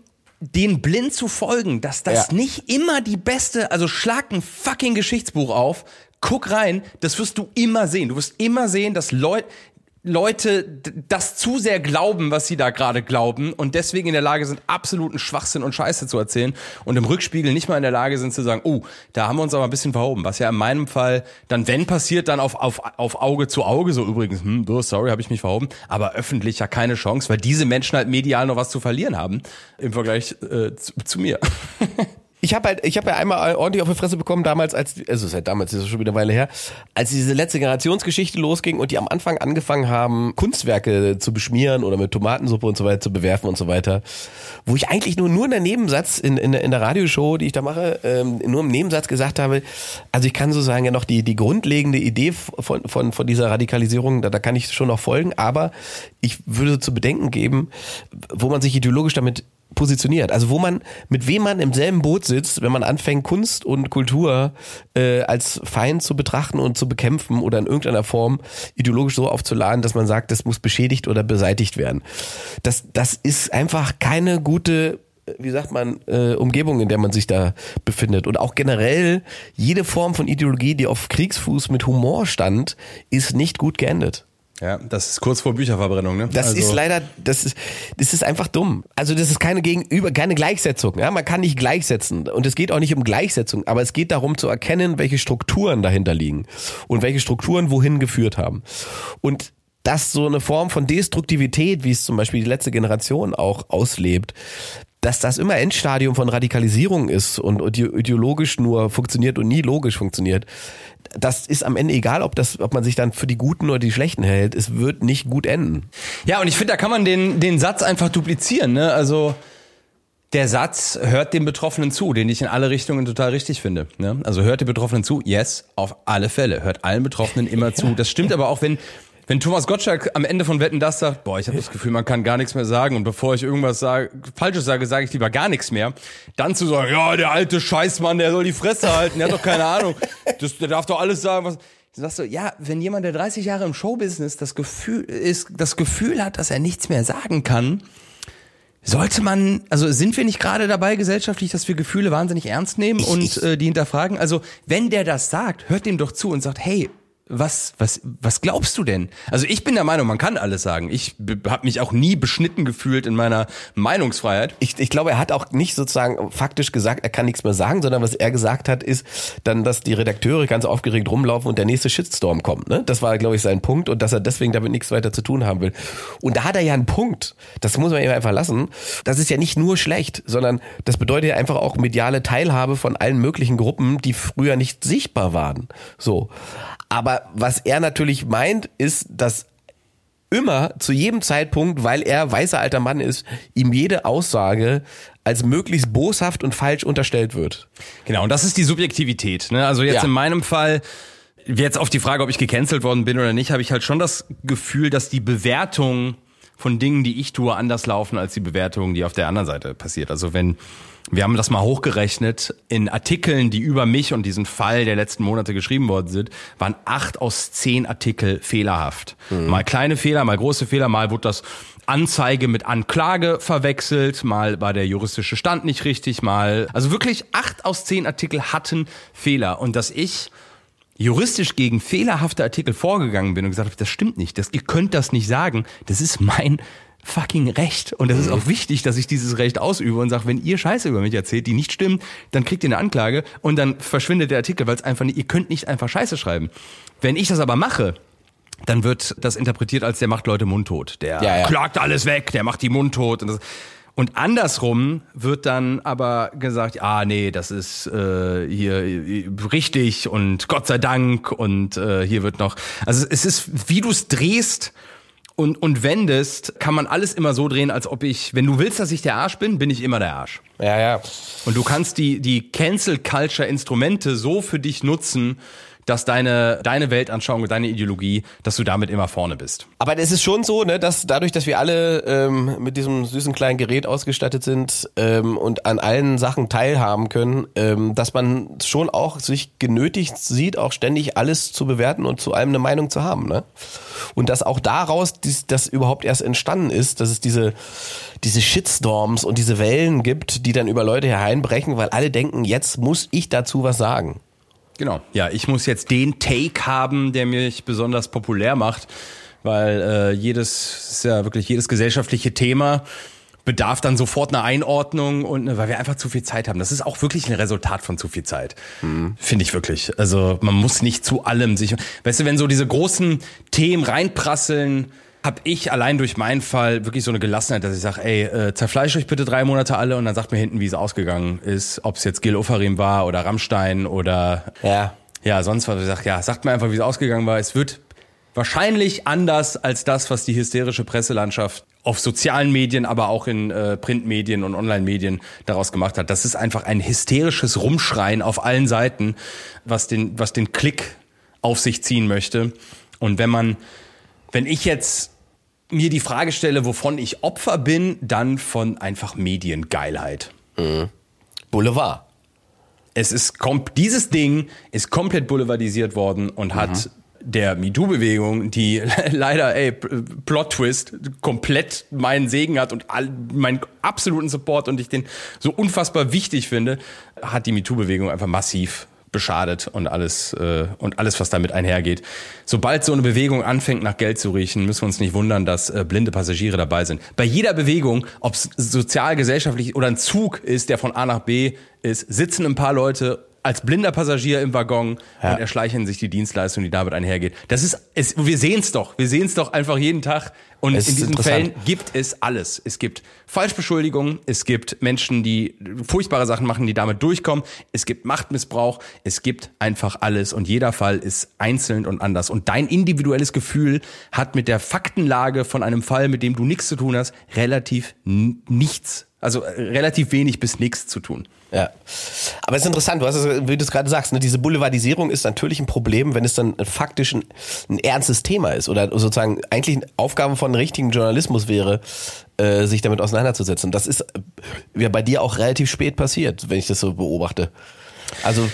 [SPEAKER 1] den blind zu folgen, dass das
[SPEAKER 2] Ja.
[SPEAKER 1] nicht immer die beste, also schlag ein fucking Geschichtsbuch auf, guck rein, das wirst du immer sehen. Du wirst immer sehen, dass Leute, Leute das zu sehr glauben, was sie da gerade glauben und deswegen in der Lage sind, absoluten Schwachsinn und Scheiße zu erzählen und im Rückspiegel nicht mal in der Lage sind zu sagen, oh, da haben wir uns aber ein bisschen verhoben. Was ja in meinem Fall dann, wenn passiert, dann auf, auf, auf Auge zu Auge, so übrigens, hm, sorry, habe ich mich verhoben, aber öffentlich ja keine Chance, weil diese Menschen halt medial noch was zu verlieren haben im Vergleich äh, zu, zu mir.
[SPEAKER 2] ich habe halt, ich habe ja einmal ordentlich auf die Fresse bekommen damals, als, also seit damals ist es schon wieder eine Weile her, als diese letzte Generationsgeschichte losging und die am Anfang angefangen haben, Kunstwerke zu beschmieren oder mit Tomatensuppe und so weiter zu bewerfen und so weiter, wo ich eigentlich nur nur in der Nebensatz in, in, in der Radioshow, die ich da mache, ähm, nur im Nebensatz gesagt habe, also ich kann so sagen ja noch die die grundlegende Idee von von von dieser Radikalisierung, da, da kann ich schon noch folgen, aber ich würde zu bedenken geben, wo man sich ideologisch damit positioniert. Also wo man, mit wem man im selben Boot sitzt, wenn man anfängt, Kunst und Kultur äh, als Feind zu betrachten und zu bekämpfen oder in irgendeiner Form ideologisch so aufzuladen, dass man sagt, das muss beschädigt oder beseitigt werden. Das, das ist einfach keine gute äh, wie sagt man, äh, Umgebung, in der man sich da befindet. Und auch generell, jede Form von Ideologie, die auf Kriegsfuß mit Humor stand, ist nicht gut geendet.
[SPEAKER 1] Ja, das ist kurz vor Bücherverbrennung, ne?
[SPEAKER 2] Das ist leider, das ist, das ist einfach dumm. Also das ist keine Gegenüber, keine Gleichsetzung. Ja, man kann nicht gleichsetzen und es geht auch nicht um Gleichsetzung, aber es geht darum zu erkennen, welche Strukturen dahinter liegen und welche Strukturen wohin geführt haben. Und dass so eine Form von Destruktivität, wie es zum Beispiel die letzte Generation auch auslebt, dass das immer Endstadium von Radikalisierung ist und ide- ideologisch nur funktioniert und nie logisch funktioniert, das ist am Ende egal, ob das, ob man sich dann für die Guten oder die Schlechten hält. Es wird nicht gut enden.
[SPEAKER 1] Ja, und ich finde, da kann man den, den Satz einfach duplizieren, ne? Also, der Satz hört dem Betroffenen zu, den ich in alle Richtungen total richtig finde. Ne? Also hört den Betroffenen zu, yes, auf alle Fälle. Hört allen Betroffenen immer zu. Das stimmt aber auch, wenn, wenn Thomas Gottschalk am Ende von Wetten das sagt, boah, ich habe das Gefühl, man kann gar nichts mehr sagen und bevor ich irgendwas sage, Falsches sage, sage ich lieber gar nichts mehr. Dann zu sagen, ja, der alte Scheißmann, der soll die Fresse halten, der hat doch keine Ahnung. Das, der darf doch alles sagen, was. Du sagst so, ja, wenn jemand, der 30 Jahre im Showbusiness das Gefühl ist, das Gefühl hat, dass er nichts mehr sagen kann, sollte man, also sind wir nicht gerade dabei gesellschaftlich, dass wir Gefühle wahnsinnig ernst nehmen und äh, die hinterfragen? Also, wenn der das sagt, hört dem doch zu und sagt, hey, was, was, was glaubst du denn? Also ich bin der Meinung, man kann alles sagen. Ich habe mich auch nie beschnitten gefühlt in meiner Meinungsfreiheit.
[SPEAKER 2] Ich, ich glaube, er hat auch nicht sozusagen faktisch gesagt, er kann nichts mehr sagen, sondern was er gesagt hat, ist dann, dass die Redakteure ganz aufgeregt rumlaufen und der nächste Shitstorm kommt. Ne? Das war, glaube ich, sein Punkt und dass er deswegen damit nichts weiter zu tun haben will. Und da hat er ja einen Punkt. Das muss man ihm einfach lassen. Das ist ja nicht nur schlecht, sondern das bedeutet ja einfach auch mediale Teilhabe von allen möglichen Gruppen, die früher nicht sichtbar waren. So. Aber was er natürlich meint, ist, dass immer zu jedem Zeitpunkt, weil er weißer alter Mann ist, ihm jede Aussage als möglichst boshaft und falsch unterstellt wird.
[SPEAKER 1] Genau, und das ist die Subjektivität. Ne? Also jetzt
[SPEAKER 2] Ja.
[SPEAKER 1] in meinem Fall, jetzt auf die Frage, ob ich gecancelt worden bin oder nicht, habe ich halt schon das Gefühl, dass die Bewertung von Dingen, die ich tue, anders laufen als die Bewertung, die auf der anderen Seite passiert. Also wenn wir haben das mal hochgerechnet, in Artikeln, die über mich und diesen Fall der letzten Monate geschrieben worden sind, waren acht aus zehn Artikel fehlerhaft. Mal kleine Fehler, mal große Fehler, mal wurde das Anzeige mit Anklage verwechselt, mal war der juristische Stand nicht richtig, mal, also wirklich acht aus zehn Artikel hatten Fehler. Und dass ich juristisch gegen fehlerhafte Artikel vorgegangen bin und gesagt habe, das stimmt nicht, das, ihr könnt das nicht sagen, das ist mein fucking Recht und das ist auch wichtig, dass ich dieses Recht ausübe und sage, wenn ihr Scheiße über mich erzählt, die nicht stimmt, dann kriegt ihr eine Anklage und dann verschwindet der Artikel, weil es einfach nicht, ihr könnt nicht einfach Scheiße schreiben. Wenn ich das aber mache, dann wird das interpretiert als der macht Leute mundtot. Der
[SPEAKER 2] Ja, ja.
[SPEAKER 1] klagt alles weg, der macht die mundtot. Und, das, und andersrum wird dann aber gesagt, ah nee, das ist äh, hier äh, richtig und Gott sei Dank und äh, hier wird noch. Also es ist, wie du es drehst und, und wendest, kann man alles immer so drehen, als ob ich, wenn du willst, dass ich der Arsch bin, bin ich immer der Arsch.
[SPEAKER 2] Ja, ja.
[SPEAKER 1] Und du kannst die, die Cancel Culture Instrumente so für dich nutzen, dass deine, deine Weltanschauung und deine Ideologie, dass du damit immer vorne bist.
[SPEAKER 2] Aber es ist schon so, ne, dass dadurch, dass wir alle ähm, mit diesem süßen kleinen Gerät ausgestattet sind ähm, und an allen Sachen teilhaben können, ähm, dass man schon auch sich genötigt sieht, auch ständig alles zu bewerten und zu allem eine Meinung zu haben. Ne? Und dass auch daraus dies, das überhaupt erst entstanden ist, dass es diese, diese Shitstorms und diese Wellen gibt, die dann über Leute hereinbrechen, weil alle denken, jetzt muss ich dazu was sagen.
[SPEAKER 1] Genau. Ja, ich muss jetzt den Take haben, der mich besonders populär macht, weil äh, jedes, ist ja wirklich jedes gesellschaftliche Thema bedarf dann sofort einer Einordnung und äh, weil wir einfach zu viel Zeit haben. Das ist auch wirklich ein Resultat von zu viel Zeit. Finde ich wirklich. Also man muss nicht zu allem sich. Weißt du, wenn so diese großen Themen reinprasseln, habe ich allein durch meinen Fall wirklich so eine Gelassenheit, dass ich sage, ey, äh, zerfleischt euch bitte drei Monate alle und dann sagt mir hinten, wie es ausgegangen ist, ob es jetzt Gil Ofarim war oder Rammstein oder
[SPEAKER 2] Ja.
[SPEAKER 1] ja, sonst was. Ich sag, ja, sagt mir einfach, wie es ausgegangen war. Es wird wahrscheinlich anders als das, was die hysterische Presselandschaft auf sozialen Medien, aber auch in äh, Printmedien und Online-Medien daraus gemacht hat. Das ist einfach ein hysterisches Rumschreien auf allen Seiten, was den, was den Klick auf sich ziehen möchte. Und wenn man, wenn ich jetzt mir die Frage stelle, wovon ich Opfer bin, dann von einfach Mediengeilheit.
[SPEAKER 2] Boulevard.
[SPEAKER 1] Es ist dieses Ding ist komplett boulevardisiert worden und hat der MeToo-Bewegung, die leider, ey, Plot-Twist, komplett meinen Segen hat und all, meinen absoluten Support und ich den so unfassbar wichtig finde, hat die MeToo-Bewegung einfach massiv beschadet und alles äh, und alles, was damit einhergeht. Sobald so eine Bewegung anfängt, nach Geld zu riechen, müssen wir uns nicht wundern, dass äh, blinde Passagiere dabei sind. Bei jeder Bewegung, ob es sozial, gesellschaftlich oder ein Zug ist, der von A nach B ist, sitzen ein paar Leute als blinder Passagier im Waggon
[SPEAKER 2] Ja.
[SPEAKER 1] und erschleichen sich die Dienstleistung, die damit einhergeht. Das ist, es, wir sehen es doch. Wir sehen es doch einfach jeden Tag. Und
[SPEAKER 2] Es
[SPEAKER 1] in diesen. Fällen gibt es alles. Es gibt Falschbeschuldigungen, es gibt Menschen, die furchtbare Sachen machen, die damit durchkommen, es gibt Machtmissbrauch, es gibt einfach alles und jeder Fall ist einzeln und anders. Und dein individuelles Gefühl hat mit der Faktenlage von einem Fall, mit dem du nichts zu tun hast, relativ nichts, also äh, relativ wenig bis nichts zu tun.
[SPEAKER 2] Ja. Aber es ist interessant, du hast es, wie du es gerade sagst, ne, diese Boulevardisierung ist natürlich ein Problem, wenn es dann faktisch ein, ein ernstes Thema ist oder sozusagen eigentlich eine Aufgabe von richtigen Journalismus wäre, äh, sich damit auseinanderzusetzen. Das ist äh, ja bei dir auch relativ spät passiert, wenn ich das so beobachte. Also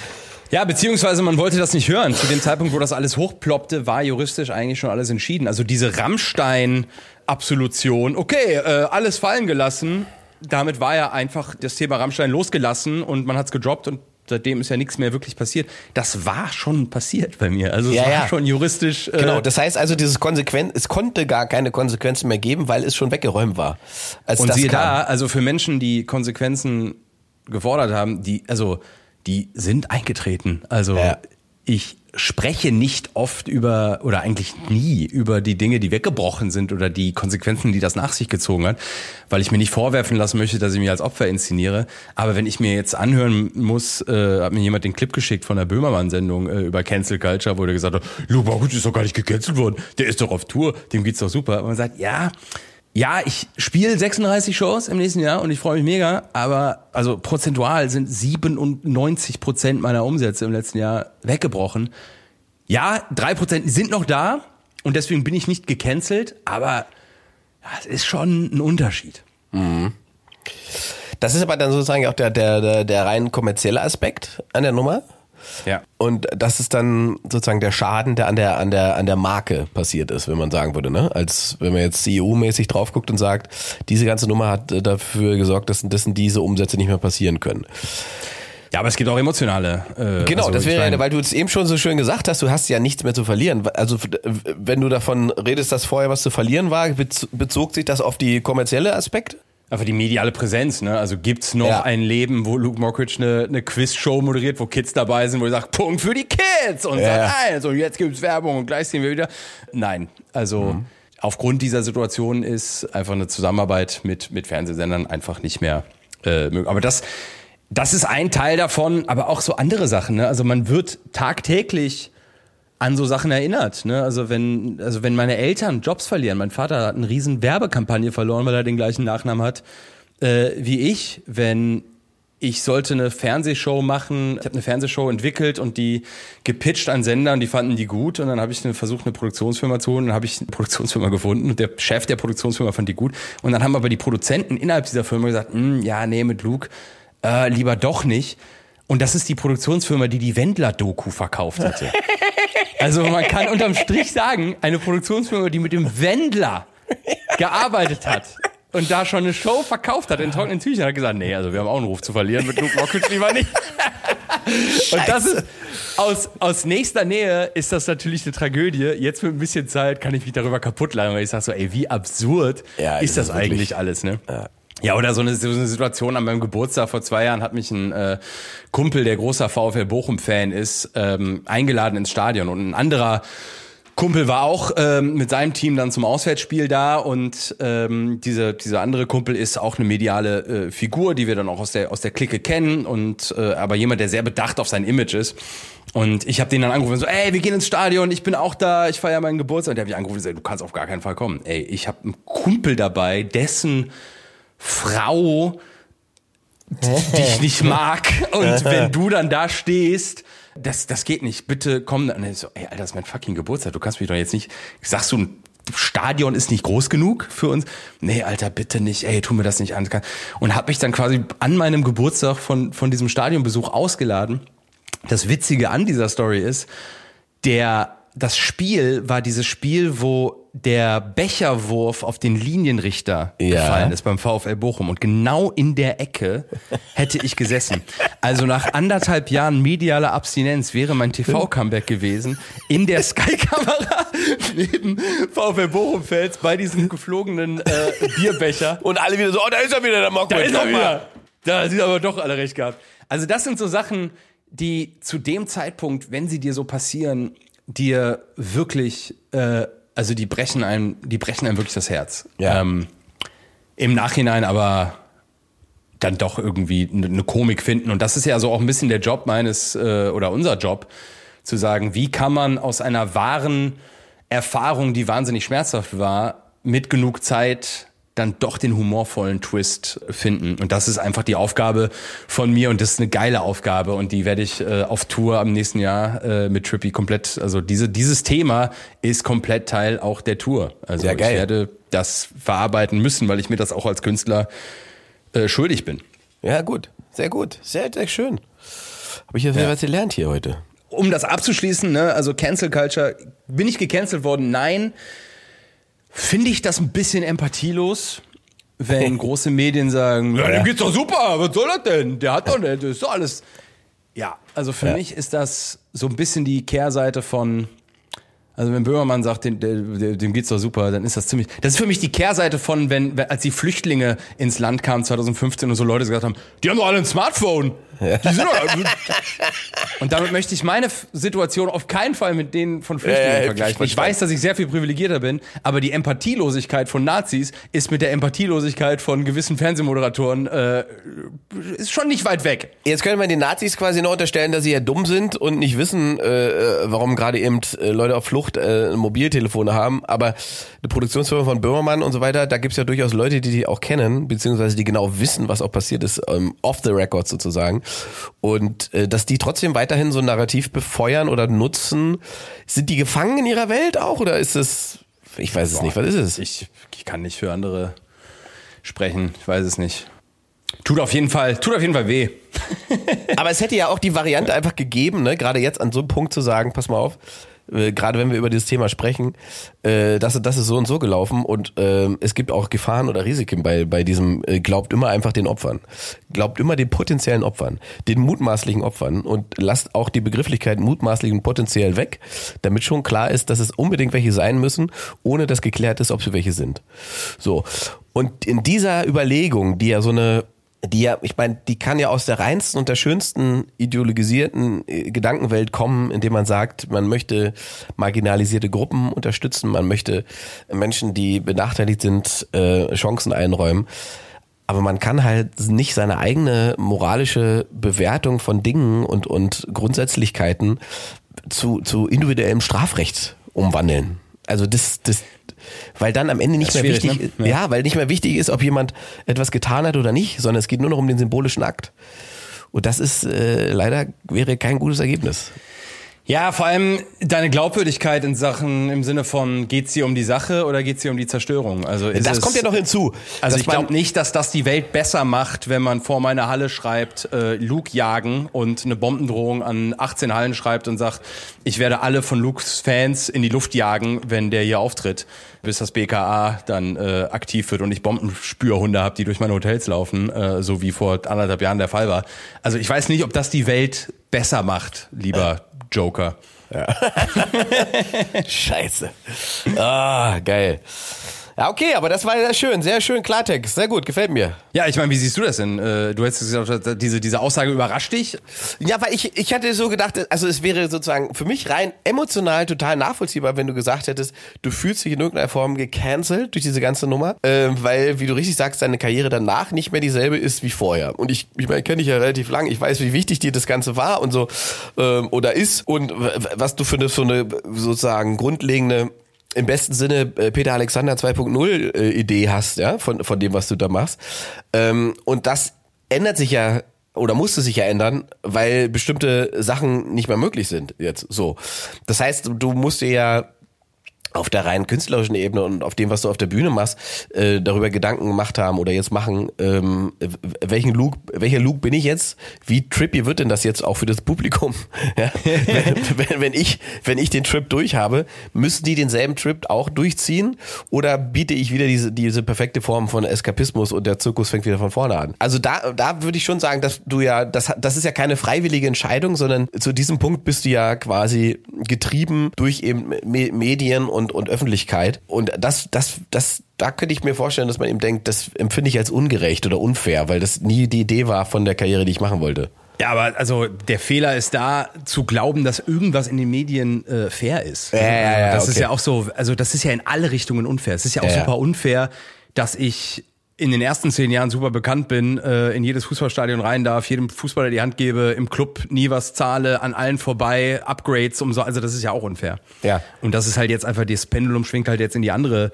[SPEAKER 1] Ja, beziehungsweise man wollte das nicht hören. Zu dem Zeitpunkt, wo das alles hochploppte, war juristisch eigentlich schon alles entschieden. Also diese Rammstein-Absolution, okay, äh, alles fallen gelassen. Damit war ja einfach das Thema Rammstein losgelassen und man hat's gedroppt und seitdem ist ja nichts mehr wirklich passiert. Das war schon passiert bei mir. Also es
[SPEAKER 2] Ja,
[SPEAKER 1] war
[SPEAKER 2] ja.
[SPEAKER 1] schon juristisch. Äh,
[SPEAKER 2] genau, das heißt also, dieses Konsequenz, es konnte gar keine Konsequenzen mehr geben, weil es schon weggeräumt war.
[SPEAKER 1] Und siehe
[SPEAKER 2] kam.
[SPEAKER 1] da, also für Menschen, die Konsequenzen gefordert haben, die, also, die sind eingetreten. Also,
[SPEAKER 2] Ja.
[SPEAKER 1] ich spreche nicht oft über, oder eigentlich nie über die Dinge, die weggebrochen sind oder die Konsequenzen, die das nach sich gezogen hat, weil ich mir nicht vorwerfen lassen möchte, dass ich mich als Opfer inszeniere. Aber wenn ich mir jetzt anhören muss, äh, hat mir jemand den Clip geschickt von der Böhmermann-Sendung äh, über Cancel Culture, wo der gesagt hat, Lubagut ist doch gar nicht gecancelt worden, der ist doch auf Tour, dem geht's doch super. Und man sagt, ja, ja, ich spiele 36 Shows im nächsten Jahr und ich freue mich mega, aber also prozentual sind 97 Prozent meiner Umsätze im letzten Jahr weggebrochen. Ja, drei Prozent sind noch da und deswegen bin ich nicht gecancelt, aber es ist schon ein Unterschied.
[SPEAKER 2] Das ist aber dann sozusagen auch der, der, der, der rein kommerzielle Aspekt an der Nummer.
[SPEAKER 1] Ja.
[SPEAKER 2] Und das ist dann sozusagen der Schaden, der an der, an der, an der Marke passiert ist, wenn man sagen würde, ne? Als wenn man jetzt CEO-mäßig drauf guckt und sagt, diese ganze Nummer hat äh, dafür gesorgt, dass, dass diese Umsätze nicht mehr passieren können.
[SPEAKER 1] Ja, aber es gibt auch emotionale. Äh,
[SPEAKER 2] Genau,
[SPEAKER 1] also
[SPEAKER 2] das
[SPEAKER 1] ich
[SPEAKER 2] wäre,
[SPEAKER 1] mein-
[SPEAKER 2] weil du es eben schon so schön gesagt hast, du hast ja nichts mehr zu verlieren. Also wenn du davon redest, dass vorher was zu verlieren war, bez- bezog sich das auf die kommerzielle Aspekt?
[SPEAKER 1] Einfach die mediale Präsenz, ne? Also gibt's noch
[SPEAKER 2] Ja.
[SPEAKER 1] ein Leben, wo Luke Mockridge eine, eine Quiz-Show moderiert, wo Kids dabei sind, wo er sagt, Punkt für die Kids und
[SPEAKER 2] Ja.
[SPEAKER 1] sagt eins und jetzt gibt's Werbung und gleich sehen wir wieder. Nein, also aufgrund dieser Situation ist einfach eine Zusammenarbeit mit, mit Fernsehsendern einfach nicht mehr äh, möglich. Aber das, das ist ein Teil davon, aber auch so andere Sachen, ne? Also man wird tagtäglich an so Sachen erinnert. Ne? Also wenn, also wenn meine Eltern Jobs verlieren, mein Vater hat eine riesen Werbekampagne verloren, weil er den gleichen Nachnamen hat äh, wie ich, wenn ich sollte eine Fernsehshow machen, ich habe eine Fernsehshow entwickelt und die gepitcht an Sender und die fanden die gut und dann habe ich eine, versucht, eine Produktionsfirma zu holen dann habe ich eine Produktionsfirma gefunden und der Chef der Produktionsfirma fand die gut und dann haben aber die Produzenten innerhalb dieser Firma gesagt, "Hm, ja, nee, mit Luke äh, lieber doch nicht. Und das ist die Produktionsfirma, die die Wendler-Doku verkauft hatte. Also man kann unterm Strich sagen, eine Produktionsfirma, die mit dem Wendler gearbeitet hat und da schon eine Show verkauft hat in trockenen Tüchern, hat gesagt, nee, also wir haben auch einen Ruf zu verlieren, mit Luke Mockridge lieber nicht. Und das ist, aus, aus nächster Nähe ist das natürlich eine Tragödie. Jetzt mit ein bisschen Zeit kann ich mich darüber kaputt lachen, weil ich sage so, ey, wie absurd
[SPEAKER 2] Ja,
[SPEAKER 1] ist
[SPEAKER 2] ist
[SPEAKER 1] das
[SPEAKER 2] wirklich.
[SPEAKER 1] eigentlich alles, ne? Ja, oder so eine, so eine Situation an meinem Geburtstag vor zwei Jahren hat mich ein äh, Kumpel, der großer VfL Bochum-Fan ist, ähm, eingeladen ins Stadion. Und ein anderer Kumpel war auch ähm, mit seinem Team dann zum Auswärtsspiel da und ähm, diese, dieser andere Kumpel ist auch eine mediale äh, Figur, die wir dann auch aus der, aus der Clique kennen und äh, aber jemand, der sehr bedacht auf sein Image ist. Und ich habe den dann angerufen so, ey, wir gehen ins Stadion, ich bin auch da, ich feiere meinen Geburtstag. Und der hat mich angerufen und gesagt, du kannst auf gar keinen Fall kommen. Ey, ich habe einen Kumpel dabei, dessen Frau dich nicht mag und wenn du dann da stehst, das, das geht nicht, bitte komm. Und so, ey, Alter, das ist mein fucking Geburtstag, du kannst mich doch jetzt nicht, sagst du, ein Stadion ist nicht groß genug für uns? Nee, Alter, bitte nicht, ey, tu mir das nicht an. Und hab mich dann quasi an meinem Geburtstag von, von diesem Stadionbesuch ausgeladen. Das Witzige an dieser Story ist, der, das Spiel war dieses Spiel, wo der Becherwurf auf den Linienrichter
[SPEAKER 2] Ja.
[SPEAKER 1] gefallen ist beim VfL Bochum. Und genau in der Ecke hätte ich gesessen. Also nach anderthalb Jahren medialer Abstinenz wäre mein TV-Comeback gewesen. In der Sky-Kamera neben VfL Bochum-Fans bei diesem geflogenen äh, Bierbecher.
[SPEAKER 2] Und alle wieder so, oh, da ist er wieder, der Mock.
[SPEAKER 1] Da ist er wieder. Da sind aber doch alle recht gehabt. Also das sind so Sachen, die zu dem Zeitpunkt, wenn sie dir so passieren, dir wirklich, äh, also die brechen einem, die brechen einem wirklich das Herz.
[SPEAKER 2] Ja.
[SPEAKER 1] Ähm, Im Nachhinein aber dann doch irgendwie eine Komik finden. Und das ist ja so auch ein bisschen der Job meines äh, oder unser Job, zu sagen, wie kann man aus einer wahren Erfahrung, die wahnsinnig schmerzhaft war, mit genug Zeit dann doch den humorvollen Twist finden. Und das ist einfach die Aufgabe von mir und das ist eine geile Aufgabe und die werde ich äh, auf Tour am nächsten Jahr äh, mit Trippy komplett, also diese, dieses Thema ist komplett Teil auch der Tour. Also
[SPEAKER 2] Sehr geil.
[SPEAKER 1] ich werde das verarbeiten müssen, weil ich mir das auch als Künstler äh, schuldig bin.
[SPEAKER 2] Ja, gut. Sehr gut. Sehr, sehr schön. Habe ich jetzt wieder was gelernt hier heute.
[SPEAKER 1] um das abzuschließen, ne, also Cancel Culture, bin ich gecancelt worden? Nein. Finde ich das ein bisschen empathielos, wenn große Medien sagen, ja, dem geht's doch super, was soll das denn? Der hat doch nicht, das ist doch alles. Ja, also für
[SPEAKER 2] Ja.
[SPEAKER 1] mich ist das so ein bisschen die Kehrseite von, also wenn Böhmermann sagt, dem, dem, geht's doch super, dann ist das ziemlich, das ist für mich die Kehrseite von, wenn- als die Flüchtlinge ins Land kamen 2015 und so Leute gesagt haben, die haben doch alle ein Smartphone. Die sind doch, und damit möchte ich meine Situation auf keinen Fall mit denen von Flüchtlingen
[SPEAKER 2] Ja, ja,
[SPEAKER 1] vergleichen.
[SPEAKER 2] ich
[SPEAKER 1] Ich weiß, dass ich sehr viel privilegierter bin, aber die Empathielosigkeit von Nazis ist mit der Empathielosigkeit von gewissen Fernsehmoderatoren äh, ist schon nicht weit weg.
[SPEAKER 2] Jetzt könnte man den Nazis quasi noch unterstellen, dass sie ja dumm sind und nicht wissen, äh, äh, warum gerade eben äh, Leute auf Flucht äh, Mobiltelefone haben. Aber eine Produktionsfirma von Böhmermann und so weiter, da gibt's ja durchaus Leute, die die auch kennen, beziehungsweise die genau wissen, was auch passiert ist, ähm, off the record sozusagen. Und äh, dass die trotzdem weiterhin so ein Narrativ befeuern oder nutzen, sind die gefangen in ihrer Welt auch oder ist es, ich weiß es nicht, was ist es?
[SPEAKER 1] Ich, ich kann nicht für andere sprechen, ich weiß es nicht. Tut auf jeden Fall, tut auf jeden Fall weh.
[SPEAKER 2] Aber es hätte ja auch die Variante einfach gegeben, ne, gerade jetzt an so einem Punkt zu sagen, pass mal auf, äh, gerade wenn wir über dieses Thema sprechen, äh, das, das ist so und so gelaufen und äh, es gibt auch Gefahren oder Risiken bei, bei diesem, äh, glaubt immer einfach den Opfern. Glaubt immer den potenziellen Opfern, den mutmaßlichen Opfern und lasst auch die Begrifflichkeit mutmaßlich und potenziell weg, damit schon klar ist, dass es unbedingt welche sein müssen, ohne dass geklärt ist, ob sie welche sind. So. Und in dieser Überlegung, die ja so eine die ja, ich meine, die kann ja aus der reinsten und der schönsten ideologisierten äh, Gedankenwelt kommen, indem man sagt, man möchte marginalisierte Gruppen unterstützen, man möchte Menschen, die benachteiligt sind, äh, Chancen einräumen. Aber man kann halt nicht seine eigene moralische Bewertung von Dingen und, und Grundsätzlichkeiten zu, zu individuellem Strafrecht umwandeln. Also das, das, weil dann am Ende nicht mehr wichtig, ne? ja. ja, weil nicht mehr wichtig ist, ob jemand etwas getan hat oder nicht, sondern es geht nur noch um den symbolischen Akt. Und das ist äh, leider wäre kein gutes Ergebnis.
[SPEAKER 1] Ja, vor allem deine Glaubwürdigkeit in Sachen im Sinne von geht's hier um die Sache oder geht's hier um die Zerstörung? Also
[SPEAKER 2] das
[SPEAKER 1] es,
[SPEAKER 2] kommt ja noch hinzu.
[SPEAKER 1] Also ich glaube nicht, dass das die Welt besser macht, wenn man vor meiner Halle schreibt, äh, Luke jagen und eine Bombendrohung an 18 Hallen schreibt und sagt, ich werde alle von Lukes Fans in die Luft jagen, wenn der hier auftritt, bis das BKA dann äh, aktiv wird und ich Bombenspürhunde habe, die durch meine Hotels laufen, äh, so wie vor anderthalb Jahren der Fall war. Also ich weiß nicht, ob das die Welt besser macht, lieber Joker. Ja.
[SPEAKER 2] Scheiße. Ah, geil. Ja, okay, aber das war sehr schön, sehr schön Klartext, sehr gut, gefällt mir.
[SPEAKER 1] Ja, ich meine, wie siehst du das denn? Äh, du hättest gesagt, diese, diese Aussage überrascht dich?
[SPEAKER 2] Ja, weil ich, ich hatte so gedacht, also es wäre sozusagen für mich rein emotional total nachvollziehbar, wenn du gesagt hättest, du fühlst dich in irgendeiner Form gecancelt durch diese ganze Nummer, äh, weil, wie du richtig sagst, deine Karriere danach nicht mehr dieselbe ist wie vorher. Und ich, ich meine, kenne dich ja relativ lang, ich weiß, wie wichtig dir das Ganze war und so, ähm, oder ist und was du für eine, so eine sozusagen grundlegende im besten Sinne äh, Peter Alexander 2.0 äh, Idee hast, ja, von, von dem, was du da machst. Ähm, und das ändert sich ja oder musste sich ja ändern, weil bestimmte Sachen nicht mehr möglich sind jetzt so. Das heißt, du musst dir ja auf der rein künstlerischen Ebene und auf dem, was du auf der Bühne machst, äh, darüber Gedanken gemacht haben oder jetzt machen, ähm, welchen Look, welcher Look bin ich jetzt? Wie trippy wird denn das jetzt auch für das Publikum? Ja? wenn, wenn, wenn, ich, wenn ich den Trip durch habe, müssen die denselben Trip auch durchziehen oder biete ich wieder diese, diese perfekte Form von Eskapismus und der Zirkus fängt wieder von vorne an? Also da, da würde ich schon sagen, dass du ja, das, das ist ja keine freiwillige Entscheidung, sondern zu diesem Punkt bist du ja quasi getrieben durch eben Medien und und, und Öffentlichkeit. Und das, das, das, da könnte ich mir vorstellen, dass man eben denkt, das empfinde ich als ungerecht oder unfair, weil das nie die Idee war von der Karriere, die ich machen wollte.
[SPEAKER 1] Ja, aber also der Fehler ist da zu glauben, dass irgendwas in den Medien äh, fair ist.
[SPEAKER 2] Ja, ja, ja,
[SPEAKER 1] das
[SPEAKER 2] okay.
[SPEAKER 1] ist ja auch so, also das ist ja in alle Richtungen unfair. Es ist ja auch
[SPEAKER 2] Ja, ja.
[SPEAKER 1] super unfair, dass ich in den ersten zehn Jahren super bekannt bin, äh, in jedes Fußballstadion rein darf, jedem Fußballer die Hand gebe, im Club nie was zahle, an allen vorbei, Upgrades um so, also das ist ja auch unfair.
[SPEAKER 2] Ja.
[SPEAKER 1] Und das ist halt jetzt einfach, das Pendulum schwingt halt jetzt in die andere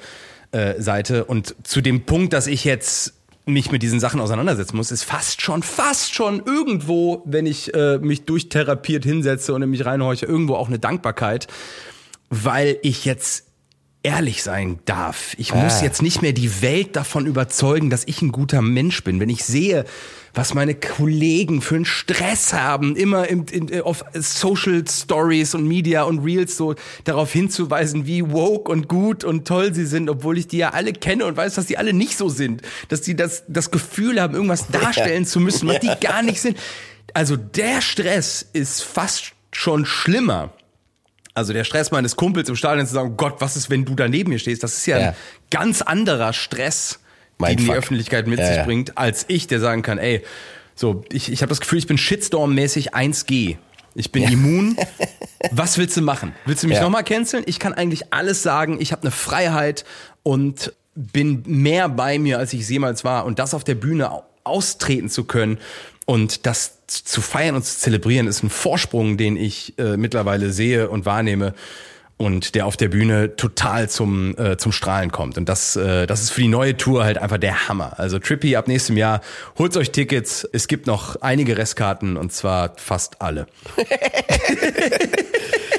[SPEAKER 1] äh, Seite. Und zu dem Punkt, dass ich jetzt mich mit diesen Sachen auseinandersetzen muss, ist fast schon, fast schon irgendwo, wenn ich äh, mich durchtherapiert hinsetze und in mich reinhorche, irgendwo auch eine Dankbarkeit, weil ich jetzt ehrlich sein darf. Ich muss
[SPEAKER 2] Ah.
[SPEAKER 1] jetzt nicht mehr die Welt davon überzeugen, dass ich ein guter Mensch bin. Wenn ich sehe, was meine Kollegen für einen Stress haben, immer im, in, auf Social Stories und Media und Reels so darauf hinzuweisen, wie woke und gut und toll sie sind, obwohl ich die ja alle kenne und weiß, dass die alle nicht so sind. Dass die das, das Gefühl haben, irgendwas darstellen zu müssen, was die gar nicht sind. Also der Stress ist fast schon schlimmer. Also der Stress meines Kumpels im Stadion zu sagen, Gott, was ist, wenn du da neben mir stehst? Das ist ja,
[SPEAKER 2] Ja.
[SPEAKER 1] ein ganz anderer Stress,
[SPEAKER 2] Mein
[SPEAKER 1] den die
[SPEAKER 2] Fuck.
[SPEAKER 1] Öffentlichkeit mit
[SPEAKER 2] Ja,
[SPEAKER 1] sich
[SPEAKER 2] ja.
[SPEAKER 1] bringt, als ich, der sagen kann, ey, so, ich, ich habe das Gefühl, ich bin Shitstorm-mäßig 1G. Ich bin immun. Was willst du machen? Willst du mich nochmal canceln? Ich kann eigentlich alles sagen. Ich habe eine Freiheit und bin mehr bei mir, als ich es jemals war. Und das auf der Bühne au- austreten zu können und das zu feiern und zu zelebrieren, ist ein Vorsprung, den ich äh, mittlerweile sehe und wahrnehme und der auf der Bühne total zum, äh, zum Strahlen kommt. Und das, äh, das ist für die neue Tour halt einfach der Hammer. Also Trippy ab nächstem Jahr, holt euch Tickets. Es gibt noch einige Restkarten und zwar fast alle.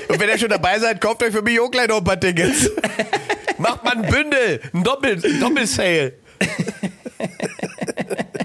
[SPEAKER 2] Und wenn ihr schon dabei seid, kauft euch für mich auch gleich noch ein paar Tickets. Macht mal ein Bündel, ein Doppel, ein Doppelsale.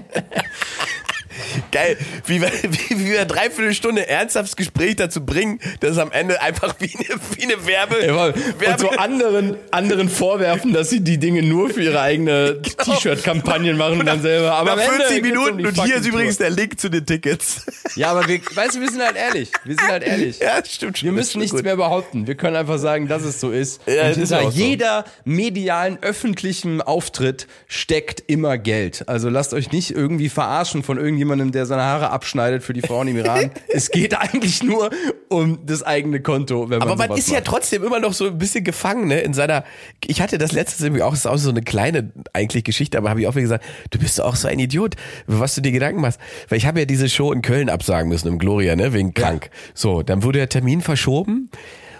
[SPEAKER 2] geil, wie wir, wie, wie wir dreiviertel Stunde ernsthaftes Gespräch dazu bringen, dass es am Ende einfach wie eine, wie eine Werbe,
[SPEAKER 1] Ja, und
[SPEAKER 2] Werbe
[SPEAKER 1] so anderen, anderen vorwerfen, dass sie die Dinge nur für ihre eigene T-Shirt-Kampagnen machen und dann selber. Aber
[SPEAKER 2] nach
[SPEAKER 1] am Ende
[SPEAKER 2] 40
[SPEAKER 1] geht's um
[SPEAKER 2] Minuten und hier ist übrigens der Link zu den Tickets.
[SPEAKER 1] Ja, aber wir, weißt du, wir sind halt ehrlich. Wir sind halt ehrlich.
[SPEAKER 2] Ja, stimmt schon.
[SPEAKER 1] Wir müssen nichts
[SPEAKER 2] gut.
[SPEAKER 1] mehr behaupten. Wir können einfach sagen, dass es so ist.
[SPEAKER 2] Ja,
[SPEAKER 1] und
[SPEAKER 2] das ist
[SPEAKER 1] hinter
[SPEAKER 2] auch so.
[SPEAKER 1] jeder medialen, öffentlichen Auftritt steckt immer Geld. Also lasst euch nicht irgendwie verarschen von irgendjemandem, der seine Haare abschneidet für die Frauen im Iran. es geht eigentlich nur um das eigene Konto, wenn man
[SPEAKER 2] Aber man ist ja
[SPEAKER 1] macht.
[SPEAKER 2] trotzdem immer noch so ein bisschen gefangen, ne, in seiner, ich hatte das letztes irgendwie auch, das ist auch so eine kleine eigentlich Geschichte, aber habe ich auch wieder gesagt, du bist doch auch so ein Idiot, was du dir Gedanken machst. Weil ich habe ja diese Show in Köln absagen müssen, im Gloria, ne, wegen krank. So, dann wurde der Termin verschoben.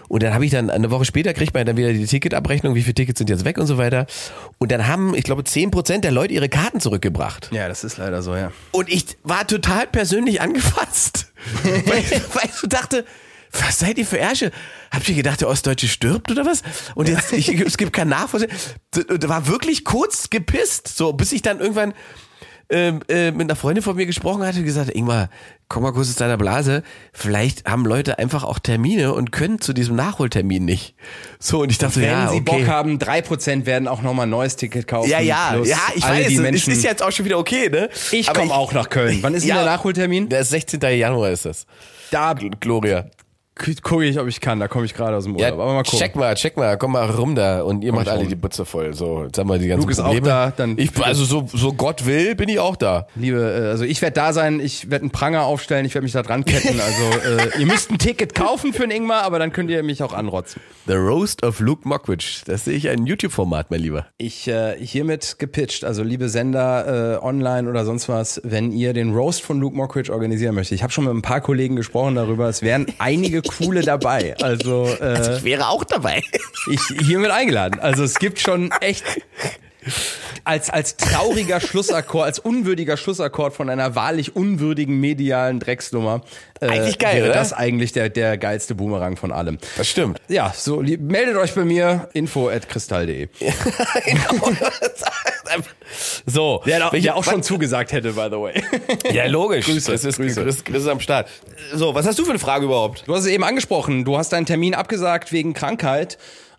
[SPEAKER 2] Und dann habe ich dann, eine Woche später kriegt man dann wieder die Ticketabrechnung, wie viele Tickets sind jetzt weg und so weiter. Und dann haben, ich glaube, 10% der Leute ihre Karten zurückgebracht.
[SPEAKER 1] Ja, das ist leider so, ja.
[SPEAKER 2] Und ich war total persönlich angefasst. weil, weil ich so dachte, was seid ihr für Ärsche? Habt ihr gedacht, der Ostdeutsche stirbt oder was? Und jetzt, ich, es gibt keinen Nachvollziehen. Da war wirklich kurz gepisst, so, bis ich dann irgendwann ähm, äh, mit einer Freundin von mir gesprochen hatte und gesagt, Ingmar, komm mal kurz aus deiner Blase. Vielleicht haben Leute einfach auch Termine und können zu diesem Nachholtermin nicht. So, und ich dachte,
[SPEAKER 1] Wenn
[SPEAKER 2] ja,
[SPEAKER 1] sie
[SPEAKER 2] okay.
[SPEAKER 1] Bock haben, 3% werden auch nochmal ein neues Ticket kaufen.
[SPEAKER 2] ja, ja, ja, ich weiß,
[SPEAKER 1] die
[SPEAKER 2] es
[SPEAKER 1] Menschen.
[SPEAKER 2] ist jetzt auch schon wieder okay, ne?
[SPEAKER 1] ich komme auch nach Köln. Wann ist denn
[SPEAKER 2] Ja.
[SPEAKER 1] der Nachholtermin?
[SPEAKER 2] Der ist 16. Januar ist das.
[SPEAKER 1] Da
[SPEAKER 2] Gloria.
[SPEAKER 1] Gucke ich, ob ich kann. Da komme ich gerade aus dem Urlaub. Aber mal gucken.
[SPEAKER 2] check mal, check mal, komm mal rum da und ihr macht
[SPEAKER 1] ich
[SPEAKER 2] alle
[SPEAKER 1] rum.
[SPEAKER 2] die Butze voll. So, jetzt haben wir die ganzen
[SPEAKER 1] Luke ist auch
[SPEAKER 2] Probleme.
[SPEAKER 1] da, dann-
[SPEAKER 2] ich, also so, so Gott will, bin ich auch da.
[SPEAKER 1] Liebe, äh, also ich werde da sein, ich werde einen Pranger aufstellen, ich werde mich da dran ketten. Also äh, ihr müsst ein Ticket kaufen für den Ingmar, aber dann könnt ihr mich auch anrotzen.
[SPEAKER 2] The Roast of Luke Mockridge. Das sehe ich ein YouTube-Format, mein Lieber.
[SPEAKER 1] Ich äh, hiermit gepitcht, also liebe Sender äh, online oder sonst was, wenn ihr den Roast von Luke Mockridge organisieren möchtet. Ich habe schon mit ein paar Kollegen gesprochen darüber, es wären einige coole dabei. Also äh,
[SPEAKER 2] Ich wäre auch dabei.
[SPEAKER 1] ich hiermit eingeladen. Also es gibt schon echt als als trauriger Schlussakkord, als unwürdiger Schlussakkord von einer wahrlich unwürdigen medialen Drecksnummer. Äh,
[SPEAKER 2] Eigentlich geil,
[SPEAKER 1] wäre
[SPEAKER 2] oder?
[SPEAKER 1] das eigentlich der der geilste Boomerang von allem.
[SPEAKER 2] Das stimmt.
[SPEAKER 1] Ja, so meldet euch bei mir info at kristall.de.
[SPEAKER 2] so.
[SPEAKER 1] Der, der auch schon zugesagt hätte, by the way.
[SPEAKER 2] Ja, logisch.
[SPEAKER 1] Grüße,
[SPEAKER 2] das ist,
[SPEAKER 1] Grüße.
[SPEAKER 2] Chris, Chris ist am Start. So, was hast du für eine Frage überhaupt?
[SPEAKER 1] Du hast es eben angesprochen, du hast deinen Termin abgesagt wegen Krankheit.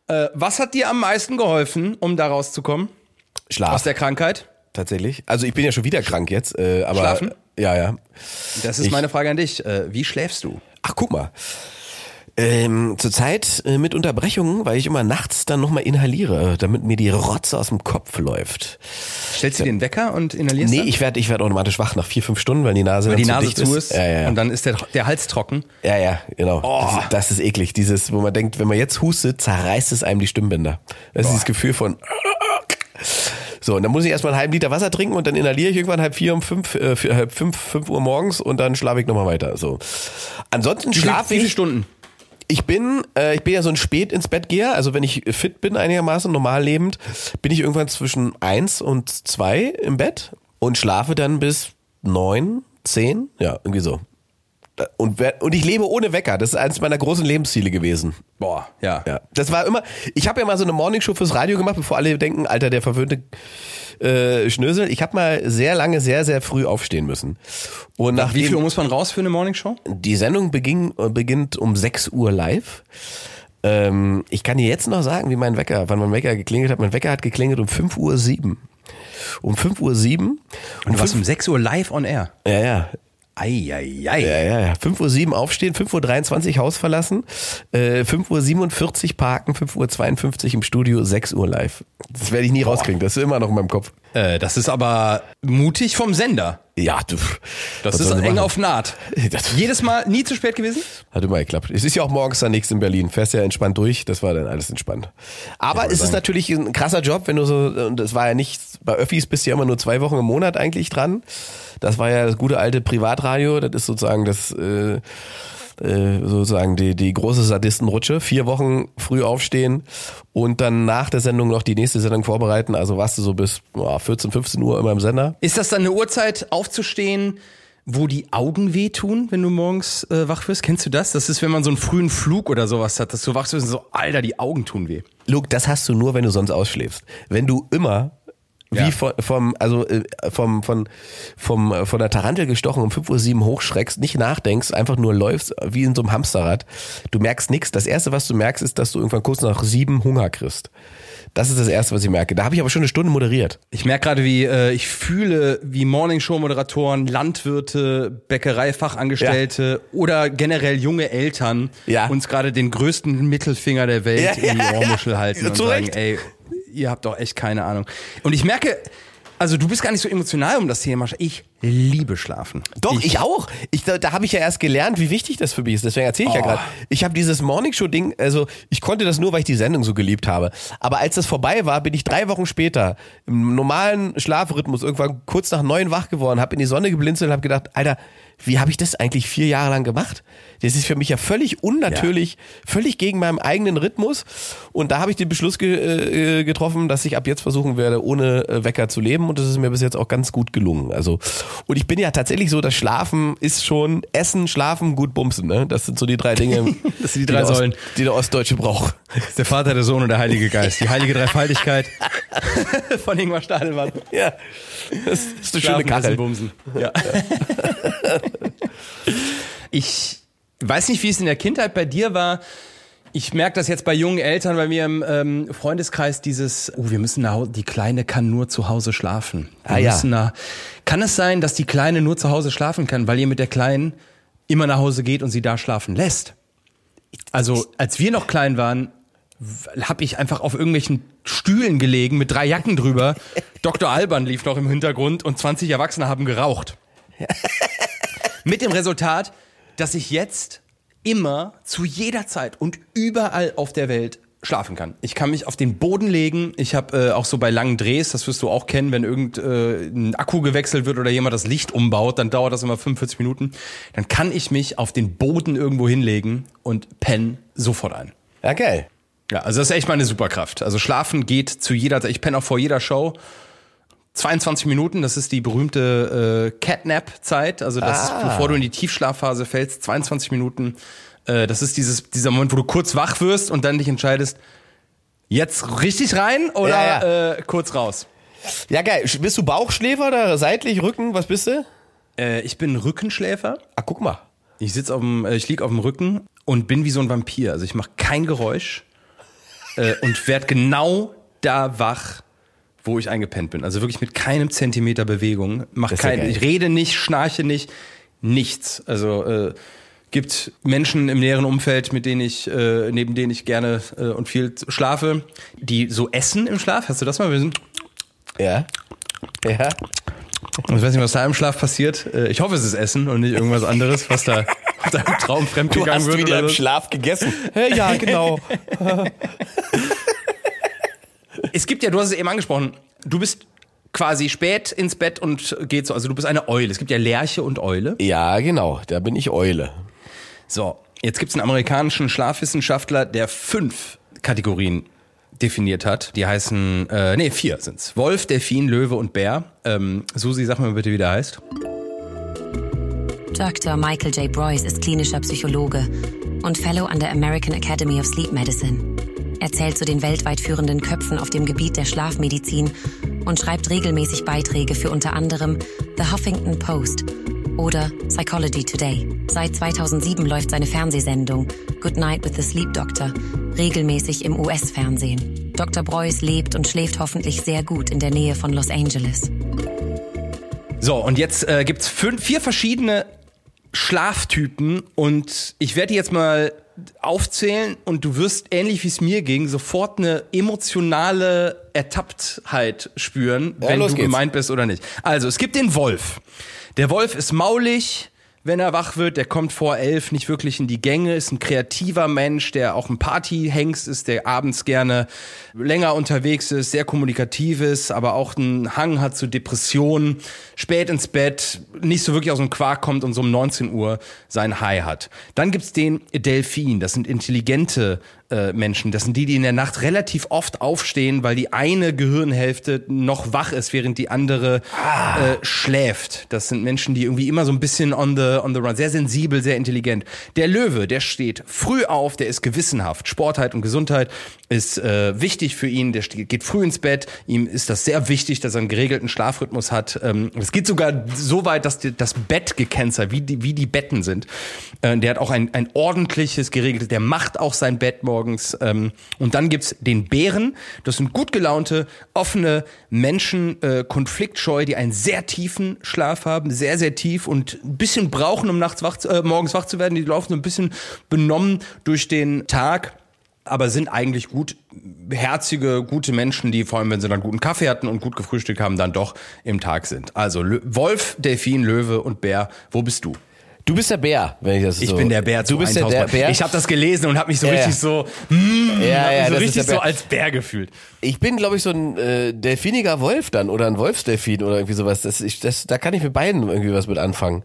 [SPEAKER 1] Äh, was hat dir am meisten geholfen, um da rauszukommen?
[SPEAKER 2] Schlaf.
[SPEAKER 1] Aus der Krankheit?
[SPEAKER 2] Tatsächlich. Also ich bin ja schon wieder krank jetzt, äh, aber.
[SPEAKER 1] Schlafen?
[SPEAKER 2] Ja, ja.
[SPEAKER 1] Das ist
[SPEAKER 2] Ich-
[SPEAKER 1] meine Frage an dich. Äh, wie schläfst du?
[SPEAKER 2] Ach, guck mal. Ähm, Zurzeit äh, mit Unterbrechungen, weil ich immer nachts dann nochmal inhaliere, damit mir die Rotze aus dem Kopf läuft.
[SPEAKER 1] Stellst du einen Wecker und inhalierst
[SPEAKER 2] Nee,
[SPEAKER 1] dann?
[SPEAKER 2] ich werde ich werd automatisch wach nach vier, fünf Stunden, weil die Nase
[SPEAKER 1] Weil die Nase
[SPEAKER 2] dicht
[SPEAKER 1] zu ist,
[SPEAKER 2] Ja, ja, ja.
[SPEAKER 1] und dann ist der, der Hals trocken.
[SPEAKER 2] ja, ja, genau.
[SPEAKER 1] Oh.
[SPEAKER 2] Das, ist, das ist eklig. Dieses, wo man denkt, wenn man jetzt hustet, zerreißt es einem die Stimmbänder. Das ist dieses Gefühl von so, und dann muss ich erstmal einen halben Liter Wasser trinken und dann inhaliere ich irgendwann halb vier um fünf, äh, vier, halb fünf, fünf Uhr morgens und dann schlafe ich nochmal weiter. So. Ansonsten schlafe
[SPEAKER 1] wie viele
[SPEAKER 2] ich.
[SPEAKER 1] Stunden?
[SPEAKER 2] Ich bin, äh, ich bin ja so ein spät ins Bett geher. Also wenn ich fit bin einigermaßen, normal lebend, bin ich irgendwann zwischen eins und zwei im Bett und schlafe dann bis neun, zehn, ja, irgendwie so. Und, und ich lebe ohne Wecker. Das ist eines meiner großen Lebensziele gewesen.
[SPEAKER 1] Boah, ja.
[SPEAKER 2] Ja, das war immer. Ich habe ja mal so eine Morningshow fürs Radio gemacht, bevor alle denken, Alter, der verwöhnte äh, Schnösel. Ich habe mal sehr lange, sehr, sehr früh aufstehen müssen. Und
[SPEAKER 1] Wie
[SPEAKER 2] nachdem
[SPEAKER 1] viel Uhr muss man raus für eine Morningshow?
[SPEAKER 2] die Sendung beging, beginnt um 6 Uhr live. Ähm, ich kann dir jetzt noch sagen, wie mein Wecker, wann mein Wecker geklingelt hat. Mein Wecker hat geklingelt um 5 Uhr 7. Um 5 Uhr 7.
[SPEAKER 1] Und du warst um 6 Uhr live on air.
[SPEAKER 2] Ja, ja.
[SPEAKER 1] Eieiei.
[SPEAKER 2] Ja, ja, ja. 5 Uhr 7 aufstehen, 5 Uhr 23 Haus verlassen, äh, 5 Uhr 47 parken, 5 Uhr 52 im Studio, 6 Uhr live. Das werde ich nie rauskriegen. Das ist immer noch in meinem Kopf.
[SPEAKER 1] Äh, das ist aber mutig vom Sender.
[SPEAKER 2] Ja, du.
[SPEAKER 1] Das ist eng
[SPEAKER 2] machen?
[SPEAKER 1] auf Naht.
[SPEAKER 2] Das-
[SPEAKER 1] Jedes Mal nie zu spät gewesen?
[SPEAKER 2] Hat immer geklappt. Es ist ja auch morgens dann nichts in Berlin. Fährst ja entspannt durch. Das war dann alles entspannt. Aber es ist
[SPEAKER 1] sagen.
[SPEAKER 2] natürlich ein krasser Job, wenn du so, und das war ja nicht, bei Öffis bist du ja immer nur zwei Wochen im Monat eigentlich dran. Das war ja das gute alte Privatradio. Das ist sozusagen das, äh, äh, sozusagen die, die große Sadistenrutsche. Vier Wochen früh aufstehen und dann nach der Sendung noch die nächste Sendung vorbereiten. Also warst du so bis boah, 14, 15 Uhr immer im Sender.
[SPEAKER 1] Ist das dann eine Uhrzeit aufzustehen, wo die Augen wehtun, wenn du morgens äh, wach wirst? Kennst du das? Das ist, wenn man so einen frühen Flug oder sowas hat, dass du wachst wirst und so, Alter, die Augen tun weh.
[SPEAKER 2] Luke, das hast du nur, wenn du sonst ausschläfst. Wenn du immer
[SPEAKER 1] Ja.
[SPEAKER 2] wie von, vom, also äh, vom, von, vom, äh, von der Tarantel gestochen um 5.07 Uhr hochschreckst, nicht nachdenkst, einfach nur läufst wie in so einem Hamsterrad. Du merkst nichts. Das erste, was du merkst, ist, dass du irgendwann kurz nach sieben Hunger kriegst. Das ist das erste, was ich merke. Da habe ich aber schon eine Stunde moderiert.
[SPEAKER 1] Ich merke gerade, wie äh, ich fühle, wie Morningshow-Moderatoren, Landwirte, Bäckereifachangestellte oder generell junge Eltern
[SPEAKER 2] Ja.
[SPEAKER 1] uns gerade den größten Mittelfinger der Welt
[SPEAKER 2] Ja,
[SPEAKER 1] in die
[SPEAKER 2] ja, ja.
[SPEAKER 1] Ohrmuschel halten und
[SPEAKER 2] Zu
[SPEAKER 1] sagen, ey, ihr habt doch echt keine Ahnung. Und ich merke, also du bist gar nicht so emotional um das Thema. Ich liebe Schlafen.
[SPEAKER 2] Doch, ich, auch. Ich, da da habe ich ja erst gelernt, wie wichtig das für mich ist. Deswegen erzähle ich ja
[SPEAKER 1] Oh.
[SPEAKER 2] gerade. Ich habe dieses Morningshow-Ding, also ich konnte das nur, weil ich die Sendung so geliebt habe. Aber als das vorbei war, bin ich drei Wochen später im normalen Schlafrhythmus irgendwann kurz nach neun wach geworden, habe in die Sonne geblinzelt und habe gedacht, Alter, wie habe ich das eigentlich vier Jahre lang gemacht? Das ist für mich ja völlig unnatürlich, völlig gegen meinen eigenen Rhythmus. Und da habe ich den Beschluss ge äh, getroffen, dass ich ab jetzt versuchen werde, ohne äh, Wecker zu leben. Und das ist mir bis jetzt auch ganz gut gelungen. Also, und ich bin ja tatsächlich so, das Schlafen ist schon Essen, Schlafen, gut bumsen. Ne? Das sind so die drei Dinge,
[SPEAKER 1] Das sind die drei
[SPEAKER 2] der Ost-
[SPEAKER 1] Säulen.
[SPEAKER 2] die der Ostdeutsche braucht.
[SPEAKER 1] Der Vater, der Sohn und der Heilige Geist. Die heilige Dreifaltigkeit von Ingmar Stadelmann.
[SPEAKER 2] Ja, das ist eine schöne
[SPEAKER 1] Essen,
[SPEAKER 2] Kachel.
[SPEAKER 1] Bumsen. Ja. ich weiß nicht, wie es in der Kindheit bei dir war. Ich merke das jetzt bei jungen Eltern bei mir im ähm, Freundeskreis dieses, oh, wir müssen nach Hause, die Kleine kann nur zu Hause schlafen. Wir
[SPEAKER 2] Ah, ja.
[SPEAKER 1] müssen nach, kann es sein, dass die Kleine nur zu Hause schlafen kann, weil ihr mit der Kleinen immer nach Hause geht und sie da schlafen lässt? Also, als wir noch klein waren, habe ich einfach auf irgendwelchen Stühlen gelegen mit drei Jacken drüber. Dr. Alban lief noch im Hintergrund und 20 Erwachsene haben geraucht. Mit dem Resultat, dass ich jetzt immer zu jeder Zeit und überall auf der Welt schlafen kann. Ich kann mich auf den Boden legen. Ich habe äh, auch so bei langen Drehs, das wirst du auch kennen, wenn irgendein äh, Akku gewechselt wird oder jemand das Licht umbaut, dann dauert das immer 45 Minuten. Dann kann ich mich auf den Boden irgendwo hinlegen und pennen sofort ein.
[SPEAKER 2] Ja, geil.
[SPEAKER 1] Ja, also das ist echt meine Superkraft. Also schlafen geht zu jeder Zeit. Ich penne auch vor jeder Show. 22 Minuten, das ist die berühmte äh, Catnap-Zeit. Also das ist,
[SPEAKER 2] Ah.
[SPEAKER 1] bevor du in die Tiefschlafphase fällst, 22 Minuten. Äh, das ist dieses, dieser Moment, wo du kurz wach wirst und dann dich entscheidest, jetzt richtig rein oder
[SPEAKER 2] Ja,
[SPEAKER 1] Äh, kurz raus.
[SPEAKER 2] Ja, geil. Bist du Bauchschläfer oder seitlich, Rücken? Was bist du?
[SPEAKER 1] Äh, ich bin Rückenschläfer.
[SPEAKER 2] Ah, guck mal.
[SPEAKER 1] Ich sitz auf dem, äh, ich lieg auf dem Rücken und bin wie so ein Vampir. Also ich mache kein Geräusch äh, und werd genau da wach, wo ich eingepennt bin. Also wirklich mit keinem Zentimeter Bewegung. Mach
[SPEAKER 2] ja
[SPEAKER 1] kein, ich rede nicht, schnarche nicht, nichts. Also äh, gibt Menschen im näheren Umfeld, mit denen ich, äh, neben denen ich gerne äh, und viel schlafe, die so essen im Schlaf. Hast du das mal? Sind
[SPEAKER 2] Ja. Ja.
[SPEAKER 1] ich weiß nicht, was da im Schlaf passiert. Äh, Ich hoffe, es ist Essen und nicht irgendwas anderes, was da, was da im Traum
[SPEAKER 2] Du
[SPEAKER 1] fremdgegangen
[SPEAKER 2] hast
[SPEAKER 1] wird.
[SPEAKER 2] wieder
[SPEAKER 1] oder
[SPEAKER 2] im
[SPEAKER 1] so.
[SPEAKER 2] Schlaf gegessen. Ja, genau.
[SPEAKER 1] Es gibt ja, du hast es eben angesprochen, du bist quasi spät ins Bett und geht so. Also du bist eine Eule. Es gibt ja Lerche und Eule.
[SPEAKER 2] Ja, genau. Da bin ich Eule.
[SPEAKER 1] So, jetzt gibt es einen amerikanischen Schlafwissenschaftler, der fünf Kategorien definiert hat. Die heißen, äh, nee, vier sind's. Wolf, Delfin, Löwe und Bär. Ähm, Susi, sag mir bitte, wie der heißt.
[SPEAKER 3] Dr. Michael J. Broyce ist klinischer Psychologe und Fellow an der American Academy of Sleep Medicine. Er zählt zu den weltweit führenden Köpfen auf dem Gebiet der Schlafmedizin und schreibt regelmäßig Beiträge für unter anderem The Huffington Post oder Psychology Today. Seit 2007 läuft seine Fernsehsendung Good Night with the Sleep Doctor regelmäßig im US-Fernsehen. Dr. Broyce lebt und schläft hoffentlich sehr gut in der Nähe von Los Angeles.
[SPEAKER 1] So, und jetzt äh, gibt's fünf, vier verschiedene Schlaftypen und ich werde die jetzt mal aufzählen und du wirst, ähnlich wie es mir ging, sofort eine emotionale Ertapptheit spüren,
[SPEAKER 2] Ja,
[SPEAKER 1] wenn du
[SPEAKER 2] geht's.
[SPEAKER 1] gemeint bist oder nicht. Also, es gibt den Wolf. Der Wolf ist maulig, wenn er wach wird, der kommt vor elf nicht wirklich in die Gänge, ist ein kreativer Mensch, der auch ein Partyhengst ist, der abends gerne länger unterwegs ist, sehr kommunikativ ist, aber auch einen Hang hat zu Depressionen, spät ins Bett, nicht so wirklich aus dem Quark kommt und so um 19 Uhr sein High hat. Dann gibt's den Delfin, das sind intelligente Menschen. Das sind die, die in der Nacht relativ oft aufstehen, weil die eine Gehirnhälfte noch wach ist, während die andere
[SPEAKER 2] Ah.
[SPEAKER 1] äh, schläft. Das sind Menschen, die irgendwie immer so ein bisschen on the, on the run, sehr sensibel, sehr intelligent. Der Löwe, der steht früh auf, der ist gewissenhaft. Sportheit und Gesundheit ist äh, wichtig für ihn. Der geht früh ins Bett. Ihm ist das sehr wichtig, dass er einen geregelten Schlafrhythmus hat. Ähm, es geht sogar so weit, dass die, das Bett gekennzeichnet, wie die, wie die Betten sind. Äh, der hat auch ein, ein ordentliches, geregeltes, der macht auch sein Bett morgens. Ähm, und dann gibt's den Bären. Das sind gut gelaunte, offene Menschen, äh, konfliktscheu, die einen sehr tiefen Schlaf haben, sehr, sehr tief und ein bisschen brauchen, um nachts wach, äh, morgens wach zu werden. Die laufen so ein bisschen benommen durch den Tag aber sind eigentlich gut herzige, gute Menschen, die vor allem, wenn sie dann guten Kaffee hatten und gut gefrühstückt haben, dann doch im Tag sind. Also Wolf, Delfin, Löwe und Bär, wo bist du?
[SPEAKER 2] Du bist der Bär, wenn ich das
[SPEAKER 1] Ich
[SPEAKER 2] so.
[SPEAKER 1] bin der Bär.
[SPEAKER 2] Du bist der,
[SPEAKER 1] 1000
[SPEAKER 2] der. Bär.
[SPEAKER 1] Ich habe das gelesen und habe mich so
[SPEAKER 2] Ja,
[SPEAKER 1] richtig so, mm,
[SPEAKER 2] ja, ja,
[SPEAKER 1] so richtig so als Bär gefühlt.
[SPEAKER 2] Ich bin, glaube ich, so ein äh, delfiniger Wolf dann oder ein Wolfsdelfin oder irgendwie sowas. Das, ich, das, da kann ich mit beiden irgendwie was mit anfangen.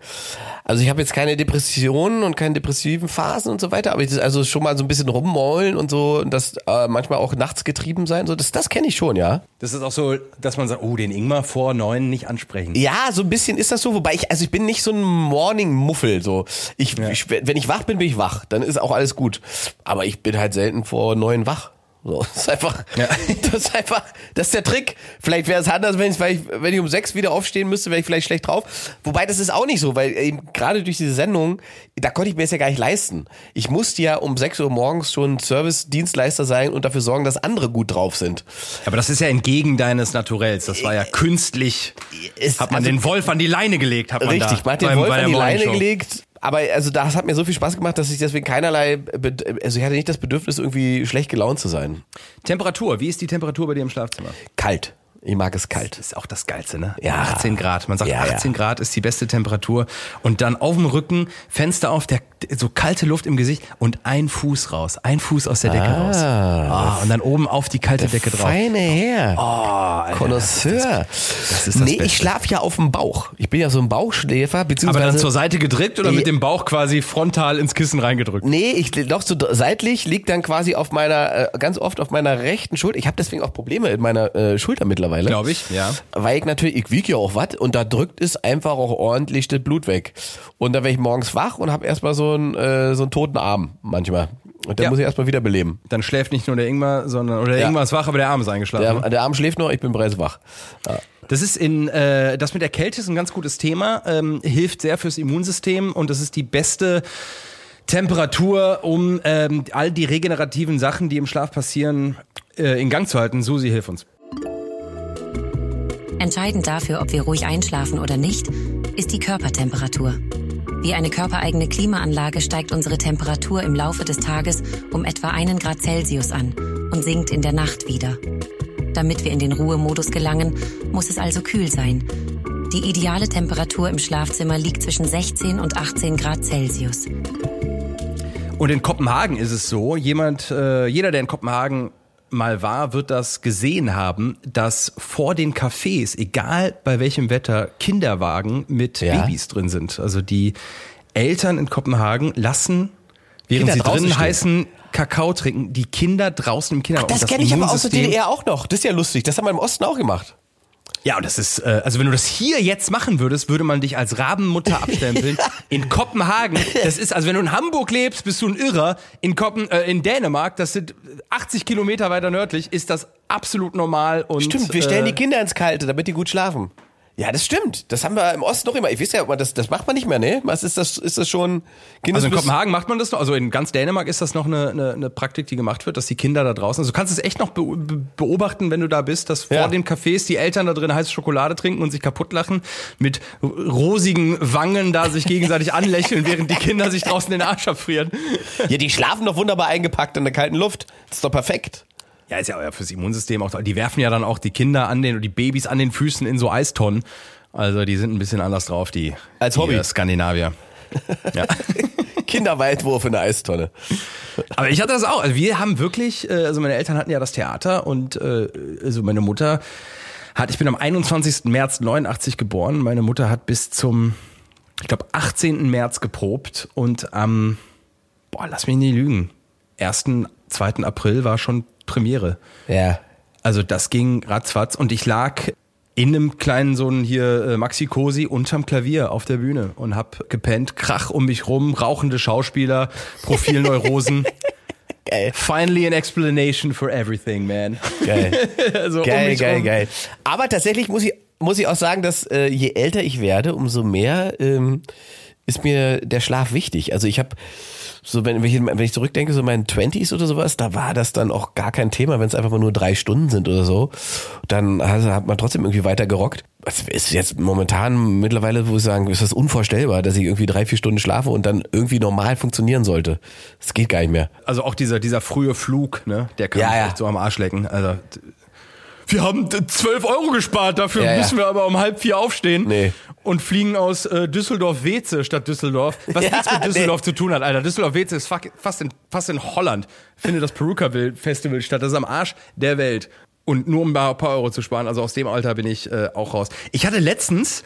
[SPEAKER 2] Also ich habe jetzt keine Depressionen und keine depressiven Phasen und so weiter, aber ich, das- also schon mal so ein bisschen rummaulen und so und das äh, manchmal auch nachts getrieben sein, so das, das kenne ich schon, ja.
[SPEAKER 1] Das ist auch so, dass man sagt, oh, den Ingmar vor neun nicht ansprechen.
[SPEAKER 2] Ja, so ein bisschen ist das so, wobei ich, also ich bin nicht so ein Morning-Muffel, so. Ich, ich, wenn ich wach bin, bin ich wach, dann ist auch alles gut. Aber ich bin halt selten vor neun wach. So, das ist einfach,
[SPEAKER 1] Ja.
[SPEAKER 2] das ist einfach, das ist der Trick. Vielleicht wäre es anders, wenn ich, wenn ich um sechs wieder aufstehen müsste, wäre ich vielleicht schlecht drauf. Wobei das ist auch nicht so, weil eben gerade durch diese Sendung, da konnte ich mir das ja gar nicht leisten. Ich musste ja um sechs Uhr morgens schon Service-Dienstleister sein und dafür sorgen, dass andere gut drauf sind.
[SPEAKER 1] Aber das ist ja entgegen deines Naturells. Das war ja künstlich.
[SPEAKER 2] Es-
[SPEAKER 1] Hat man
[SPEAKER 2] also-
[SPEAKER 1] den Wolf an die Leine gelegt, hat man
[SPEAKER 2] Richtig,
[SPEAKER 1] da.
[SPEAKER 2] man hat den
[SPEAKER 1] beim-
[SPEAKER 2] Wolf an die Leine gelegt. Aber also das hat mir so viel Spaß gemacht, dass ich deswegen keinerlei, also ich hatte nicht das Bedürfnis, irgendwie schlecht gelaunt zu sein.
[SPEAKER 1] Temperatur, wie ist die Temperatur bei dir im Schlafzimmer?
[SPEAKER 2] Kalt. Ich mag es kalt.
[SPEAKER 1] Das ist auch das Geilste, ne?
[SPEAKER 2] Ja.
[SPEAKER 1] 18 Grad. Man sagt,
[SPEAKER 2] Ja,
[SPEAKER 1] 18
[SPEAKER 2] ja.
[SPEAKER 1] Grad ist die beste Temperatur. Und dann auf dem Rücken, Fenster auf, der, so kalte Luft im Gesicht und ein Fuß raus. Ein Fuß aus der Decke
[SPEAKER 2] Ah.
[SPEAKER 1] raus. Ah, und dann oben auf die kalte Decke drauf.
[SPEAKER 2] Feine Herr.
[SPEAKER 1] Oh,
[SPEAKER 2] Connoisseur.
[SPEAKER 1] das ist das
[SPEAKER 2] nee,
[SPEAKER 1] Beste.
[SPEAKER 2] ich schlafe ja auf dem Bauch. Ich bin ja so ein Bauchschläfer,
[SPEAKER 1] Aber
[SPEAKER 2] beziehungsweise.
[SPEAKER 1] dann zur Seite gedrückt oder
[SPEAKER 2] Nee.
[SPEAKER 1] mit dem Bauch quasi frontal ins Kissen reingedrückt?
[SPEAKER 2] Nee, ich doch so seitlich liegt dann quasi auf meiner äh, ganz oft auf meiner rechten Schulter. Ich habe deswegen auch Probleme in meiner äh, Schulter mittlerweile.
[SPEAKER 1] Glaube ich, ja.
[SPEAKER 2] Weil ich natürlich, ich wiege ja auch was und da drückt es einfach auch ordentlich das Blut weg. Und dann werde ich morgens wach und habe erstmal so einen, äh, so einen toten Arm manchmal. Und dann
[SPEAKER 1] Ja.
[SPEAKER 2] muss ich erstmal wieder beleben.
[SPEAKER 1] Dann schläft nicht nur der Ingmar, sondern, oder der
[SPEAKER 2] Ja.
[SPEAKER 1] Ingmar ist wach, aber der Arm ist eingeschlafen.
[SPEAKER 2] Der, der Arm schläft noch, ich bin bereits wach. Ja.
[SPEAKER 1] Das ist in äh, das mit der Kälte ist ein ganz gutes Thema, ähm, hilft sehr fürs Immunsystem und das ist die beste Temperatur, um ähm, all die regenerativen Sachen, die im Schlaf passieren, äh, in Gang zu halten. Susi, hilf uns.
[SPEAKER 3] Entscheidend dafür, ob wir ruhig einschlafen oder nicht, ist die Körpertemperatur. Wie eine körpereigene Klimaanlage steigt unsere Temperatur im Laufe des Tages um etwa einen Grad Celsius an und sinkt in der Nacht wieder. Damit wir in den Ruhemodus gelangen, muss es also kühl sein. Die ideale Temperatur im Schlafzimmer liegt zwischen 16 und 18 Grad Celsius.
[SPEAKER 1] Und in Kopenhagen ist es so, jemand, äh, jeder, der in Kopenhagen mal war, wird das gesehen haben, dass vor den Cafés, egal bei welchem Wetter, Kinderwagen mit
[SPEAKER 2] Ja.
[SPEAKER 1] Babys drin sind. Also die Eltern in Kopenhagen lassen, während
[SPEAKER 2] Kinder
[SPEAKER 1] sie
[SPEAKER 2] stehen.
[SPEAKER 1] heißen Kakao trinken, die Kinder draußen im Kinderwagen.
[SPEAKER 2] Das
[SPEAKER 1] Und
[SPEAKER 2] kenne ich aber aus der DDR auch noch. Das ist ja lustig. Das haben wir im Osten auch gemacht.
[SPEAKER 1] Ja, und das ist, äh, also wenn du das hier jetzt machen würdest, würde man dich als Rabenmutter abstempeln. in Kopenhagen, das ist, also wenn du in Hamburg lebst, bist du ein Irrer. In Kopen, äh, in Dänemark, das sind 80 Kilometer weiter nördlich, ist das absolut normal und.
[SPEAKER 2] Stimmt, wir stellen
[SPEAKER 1] äh,
[SPEAKER 2] die Kinder ins Kalte, damit die gut schlafen. Ja, das stimmt. Das haben wir im Osten noch immer. Ich weiß ja, das, das macht man nicht mehr, ne? Was ist das, ist das schon Kindes
[SPEAKER 1] Also in Kopenhagen macht man das noch, also in ganz Dänemark ist das noch eine, eine, eine Praktik, die gemacht wird, dass die Kinder da draußen, also du kannst es echt noch be be- beobachten, wenn du da bist, dass vor
[SPEAKER 2] Ja.
[SPEAKER 1] den Cafés die Eltern da drin heiße Schokolade trinken und sich kaputt lachen, mit rosigen Wangen da sich gegenseitig anlächeln, während die Kinder sich draußen den Arsch abfrieren.
[SPEAKER 2] Ja, die schlafen doch wunderbar eingepackt in der kalten Luft. Das ist doch perfekt.
[SPEAKER 1] Ja, ist ja auch fürs Immunsystem auch, die werfen ja dann auch die Kinder an den, die Babys an den Füßen in so Eistonnen. Also die sind ein bisschen anders drauf, die,
[SPEAKER 2] Als
[SPEAKER 1] die
[SPEAKER 2] Hobby.
[SPEAKER 1] äh, Skandinavier. Ja.
[SPEAKER 2] Kinderweitwurf in der Eistonne.
[SPEAKER 1] Aber ich hatte das auch. Also wir haben wirklich, äh, also meine Eltern hatten ja das Theater und äh, also meine Mutter hat, ich bin am 21. März 89 geboren. Meine Mutter hat bis zum, ich glaube, 18. März geprobt und am, boah, lass mich nicht lügen, 1. 2. April war schon Premiere.
[SPEAKER 2] Ja.
[SPEAKER 1] Also das ging ratzfatz und ich lag in einem kleinen so ein hier äh, Maxi Cosi unterm Klavier auf der Bühne und hab gepennt, Krach um mich rum, rauchende Schauspieler, Profilneurosen.
[SPEAKER 2] Geil.
[SPEAKER 1] Finally an explanation for everything, man.
[SPEAKER 2] Geil.
[SPEAKER 1] also um
[SPEAKER 2] Geil,
[SPEAKER 1] mich
[SPEAKER 2] geil,
[SPEAKER 1] rum.
[SPEAKER 2] geil. Aber tatsächlich muss ich, muss ich auch sagen, dass äh, je älter ich werde, umso mehr ähm, ist mir der Schlaf wichtig. Also ich habe so, wenn, wenn ich, wenn ich zurückdenke, so meinen Twenties oder sowas, da war das dann auch gar kein Thema, wenn es einfach mal nur drei Stunden sind oder so. Dann also, hat man trotzdem irgendwie weiter gerockt. Es ist jetzt momentan mittlerweile, wo ich sagen, ist das unvorstellbar, dass ich irgendwie drei, vier Stunden schlafe und dann irgendwie normal funktionieren sollte. Das geht gar nicht mehr.
[SPEAKER 1] Also auch dieser, dieser frühe Flug, ne? Der kann
[SPEAKER 2] Ja, ja.
[SPEAKER 1] echt so am Arsch lecken. Also wir haben 12 Euro gespart, dafür
[SPEAKER 2] ja.
[SPEAKER 1] müssen wir aber um halb vier aufstehen
[SPEAKER 2] Nee.
[SPEAKER 1] Und fliegen aus äh, Düsseldorf-Weze statt Düsseldorf. Was
[SPEAKER 2] Ja,
[SPEAKER 1] nichts mit
[SPEAKER 2] nee.
[SPEAKER 1] Düsseldorf zu tun hat, Alter. Düsseldorf-Weze ist fast in, fast in Holland. Findet das Perukaville-Festival statt. Das ist am Arsch der Welt. Und nur um ein paar Euro zu sparen. Also aus dem Alter bin ich äh, auch raus. Ich hatte letztens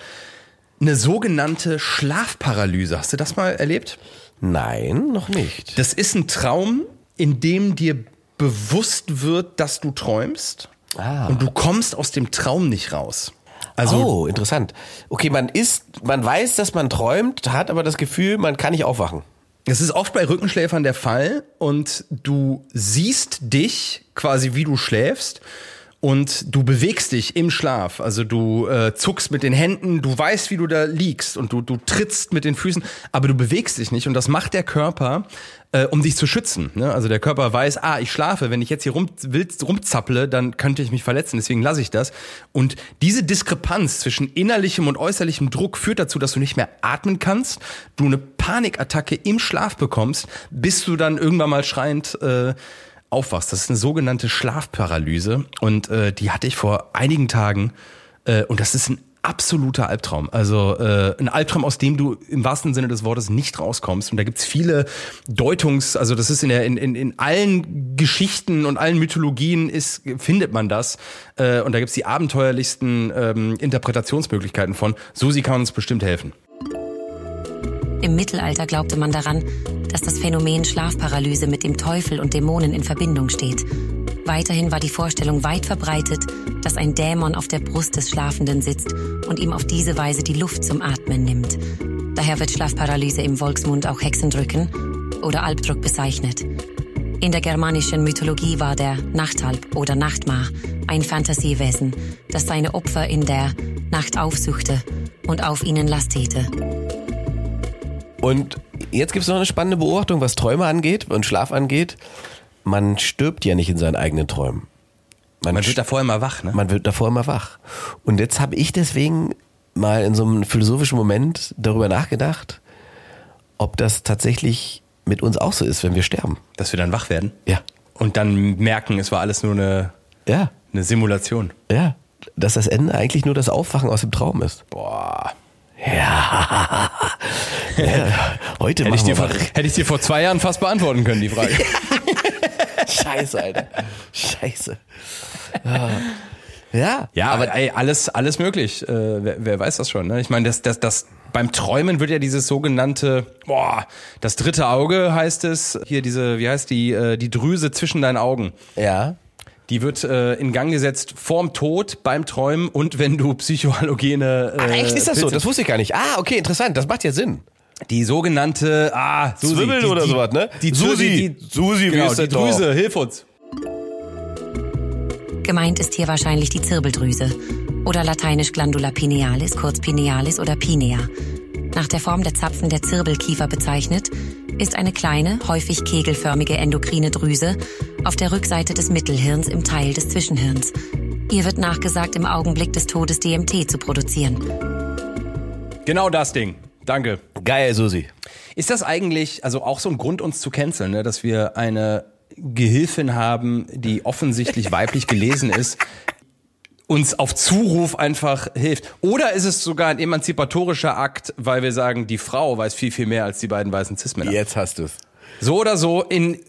[SPEAKER 1] eine sogenannte Schlafparalyse. Hast du das mal erlebt?
[SPEAKER 2] Nein, noch nicht.
[SPEAKER 1] Das ist ein Traum, in dem dir bewusst wird, dass du träumst
[SPEAKER 2] Ah.
[SPEAKER 1] und du kommst aus dem Traum nicht raus. Also
[SPEAKER 2] oh, interessant. Okay, man ist, man weiß, dass man träumt, hat aber das Gefühl, man kann nicht aufwachen.
[SPEAKER 1] es ist oft bei Rückenschläfern der Fall und du siehst dich quasi, wie du schläfst. Und du bewegst dich im Schlaf, also du äh, zuckst mit den Händen, du weißt, wie du da liegst und du, du trittst mit den Füßen, aber du bewegst dich nicht und das macht der Körper, äh, um dich zu schützen. Ne? Also der Körper weiß, ah, ich schlafe, wenn ich jetzt hier rum, wild rumzapple, dann könnte ich mich verletzen, deswegen lasse ich das. Und diese Diskrepanz zwischen innerlichem und äußerlichem Druck führt dazu, dass du nicht mehr atmen kannst, du eine Panikattacke im Schlaf bekommst, bis du dann irgendwann mal schreiend äh, aufwachst. Das ist eine sogenannte Schlafparalyse und äh, die hatte ich vor einigen Tagen äh, und das ist ein absoluter Albtraum. Also äh, ein Albtraum, aus dem du im wahrsten Sinne des Wortes nicht rauskommst. Und da gibt's viele Deutungs, also das ist in, der, in, in, in allen Geschichten und allen Mythologien ist, findet man das. Äh, und da gibt's die abenteuerlichsten ähm, Interpretationsmöglichkeiten von. Susi kann uns bestimmt helfen.
[SPEAKER 3] Im Mittelalter glaubte man daran, dass das Phänomen Schlafparalyse mit dem Teufel und Dämonen in Verbindung steht. Weiterhin war die Vorstellung weit verbreitet, dass ein Dämon auf der Brust des Schlafenden sitzt und ihm auf diese Weise die Luft zum Atmen nimmt. Daher wird Schlafparalyse im Volksmund auch Hexendrücken oder Albdruck bezeichnet. In der germanischen Mythologie war der Nachthalb oder Nachtmar ein Fantasiewesen, das seine Opfer in der Nacht aufsuchte und auf ihnen Lastete.
[SPEAKER 2] Und jetzt gibt es noch eine spannende Beobachtung, was Träume angeht und Schlaf angeht. Man stirbt ja nicht in seinen eigenen Träumen.
[SPEAKER 1] Man wird da vorher mal wach, ne?
[SPEAKER 2] Man wird davor immer wach. Und jetzt habe ich deswegen mal in so einem philosophischen Moment darüber nachgedacht, ob das tatsächlich mit uns auch so ist, wenn wir sterben.
[SPEAKER 1] Dass wir dann wach werden.
[SPEAKER 2] Ja.
[SPEAKER 1] Und dann merken, es war alles nur eine,
[SPEAKER 2] Ja,
[SPEAKER 1] eine Simulation.
[SPEAKER 2] ja. Dass das Ende eigentlich nur das Aufwachen aus dem Traum ist.
[SPEAKER 1] Boah.
[SPEAKER 2] Ja. ja. Heute
[SPEAKER 1] Hätte ich, dir vor, hätte ich dir vor zwei Jahren fast beantworten können, die Frage.
[SPEAKER 2] Scheiße, Alter. Scheiße. Ja. Ja,
[SPEAKER 1] Ja,
[SPEAKER 2] aber
[SPEAKER 1] aber ey, alles, alles möglich. Äh, wer, wer weiß das schon? Ne? Ich meine, das, das, das, beim Träumen wird ja dieses sogenannte, boah, das dritte Auge heißt es, hier diese, wie heißt die, äh, die Drüse zwischen deinen Augen.
[SPEAKER 2] ja.
[SPEAKER 1] Die wird äh, in Gang gesetzt vorm Tod, beim Träumen und wenn du psychohalogene. Äh,
[SPEAKER 2] Ach, echt ist das so?
[SPEAKER 1] Pilze-
[SPEAKER 2] Das wusste ich gar nicht. Ah, okay, interessant. Das macht ja Sinn.
[SPEAKER 1] Die sogenannte, ah, Susi,
[SPEAKER 2] Zwibbeln
[SPEAKER 1] die,
[SPEAKER 2] oder
[SPEAKER 1] die,
[SPEAKER 2] sowas, ne?
[SPEAKER 1] Die
[SPEAKER 2] Susi,
[SPEAKER 1] die,
[SPEAKER 2] Susi, wie
[SPEAKER 1] genau,
[SPEAKER 2] ist
[SPEAKER 1] die
[SPEAKER 2] das doch?
[SPEAKER 1] Drüse, hilf uns.
[SPEAKER 3] Gemeint ist hier wahrscheinlich die Zirbeldrüse oder lateinisch Glandula pinealis, kurz pinealis oder pinea. Nach der Form der Zapfen der Zirbelkiefer bezeichnet, ist eine kleine, häufig kegelförmige endokrine Drüse auf der Rückseite des Mittelhirns im Teil des Zwischenhirns. Ihr wird nachgesagt, im Augenblick des Todes DMT zu produzieren.
[SPEAKER 1] Genau das Ding. Danke.
[SPEAKER 2] Geil, Susi.
[SPEAKER 1] Ist das eigentlich, also auch so ein Grund, uns zu canceln, ne? dass wir eine Gehilfin haben, die offensichtlich weiblich gelesen ist, uns auf Zuruf einfach hilft? Oder ist es sogar ein emanzipatorischer Akt, weil wir sagen, die Frau weiß viel, viel mehr als die beiden weißen Cis-Männer?
[SPEAKER 2] Jetzt hast du's.
[SPEAKER 1] So oder so, in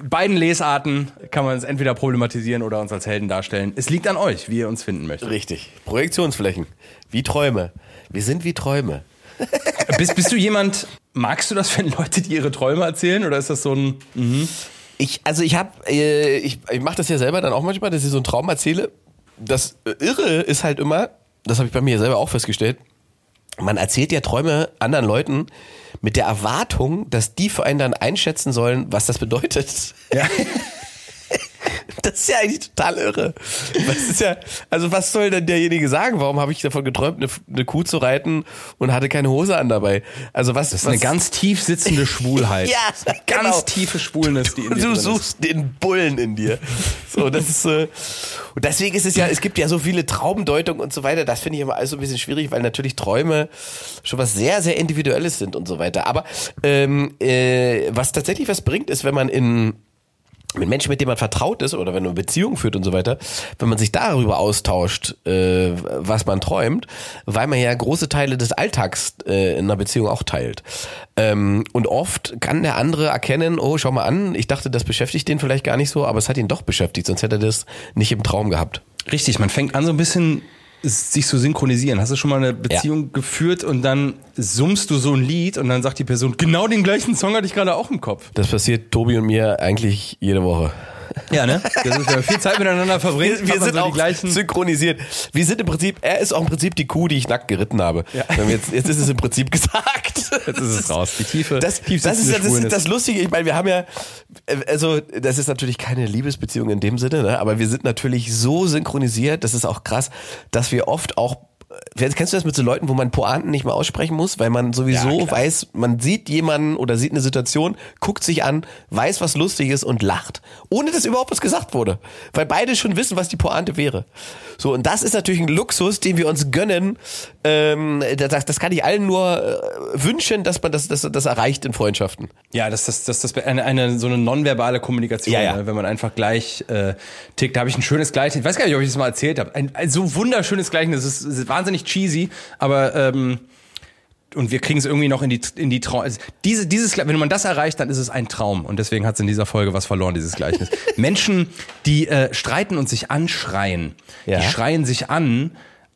[SPEAKER 1] beiden Lesarten kann man es entweder problematisieren oder uns als Helden darstellen. Es liegt an euch, wie ihr uns finden möchtet.
[SPEAKER 2] Richtig. Projektionsflächen. Wie Träume. Wir sind wie Träume.
[SPEAKER 1] Bist, bist du jemand, magst du das, wenn Leute dir ihre Träume erzählen oder ist das so ein, mhm.
[SPEAKER 2] Ich, also ich habe, äh, ich, ich mache das ja selber dann auch manchmal, dass ich so einen Traum erzähle. Das Irre ist halt immer, das habe ich bei mir selber auch festgestellt, man erzählt ja Träume anderen Leuten mit der Erwartung, dass die für einen dann einschätzen sollen, was das bedeutet.
[SPEAKER 1] Ja.
[SPEAKER 2] Das ist ja eigentlich total irre. Was ist ja, also was soll denn derjenige sagen? Warum habe ich davon geträumt, eine, eine, Kuh zu reiten und hatte keine Hose an dabei? Also was?
[SPEAKER 1] Das ist
[SPEAKER 2] was,
[SPEAKER 1] eine ganz tief sitzende Schwulheit.
[SPEAKER 2] ja,
[SPEAKER 1] ganz
[SPEAKER 2] genau.
[SPEAKER 1] tiefe Schwulness, die in dir
[SPEAKER 2] Du
[SPEAKER 1] drin
[SPEAKER 2] suchst den Bullen in dir. So, das ist äh, und deswegen ist es ja, es gibt ja so viele Traumdeutungen und so weiter. Das finde ich immer alles so ein bisschen schwierig, weil natürlich Träume schon was sehr, sehr Individuelles sind und so weiter. Aber ähm, äh, was tatsächlich was bringt, ist, wenn man in mit Menschen, mit denen man vertraut ist oder wenn man eine Beziehung führt und so weiter, wenn man sich darüber austauscht, äh, was man träumt, weil man ja große Teile des Alltags äh, in einer Beziehung auch teilt. Ähm, und oft kann der andere erkennen, oh, schau mal an, ich dachte, das beschäftigt den vielleicht gar nicht so, aber es hat ihn doch beschäftigt, sonst hätte er das nicht im Traum gehabt.
[SPEAKER 1] Richtig, man fängt an so ein bisschen sich zu synchronisieren. Hast du schon mal eine Beziehung ja. geführt und dann summst du so ein Lied und dann sagt die Person, genau den gleichen Song hatte ich gerade auch im Kopf.
[SPEAKER 2] Das passiert Tobi und mir eigentlich jede Woche.
[SPEAKER 1] Ja, ne? Das ist, wenn wir viel Zeit miteinander verbringen.
[SPEAKER 2] Wir, wir sind so auch gleichen synchronisiert. Wir sind im Prinzip, er ist auch im Prinzip die Kuh, die ich nackt geritten habe. Ja. Jetzt, jetzt ist es im Prinzip gesagt.
[SPEAKER 1] Jetzt ist es raus. Die Tiefe.
[SPEAKER 2] Das, tief das, ist, das ist das Lustige. Ich meine, wir haben ja, also das ist natürlich keine Liebesbeziehung in dem Sinne, ne? aber wir sind natürlich so synchronisiert, das ist auch krass, dass wir oft auch Kennst du das mit so Leuten, wo man Pointen nicht mehr aussprechen muss, weil man sowieso ja, weiß, man sieht jemanden oder sieht eine Situation, guckt sich an, weiß, was lustig ist und lacht. Ohne dass überhaupt was gesagt wurde. Weil beide schon wissen, was die Pointe wäre. So, und das ist natürlich ein Luxus, den wir uns gönnen. Ähm, das, das kann ich allen nur äh, wünschen, dass man das, das, das erreicht in Freundschaften.
[SPEAKER 1] Ja, das ist das, das, das eine, eine so eine nonverbale Kommunikation,
[SPEAKER 2] ja, ja.
[SPEAKER 1] Ne? wenn man einfach gleich äh, tickt. Da habe ich ein schönes Gleichnis, ich weiß gar nicht, ob ich das mal erzählt habe. Ein, ein so wunderschönes Gleichnis, das ist, das ist wahnsinnig cheesy, aber ähm, und wir kriegen es irgendwie noch in die in die Traum. Diese, dieses, wenn man das erreicht, dann ist es ein Traum und deswegen hat es in dieser Folge was verloren, dieses Gleichnis. Menschen, die äh, streiten und sich anschreien,
[SPEAKER 2] Ja.
[SPEAKER 1] die schreien sich an,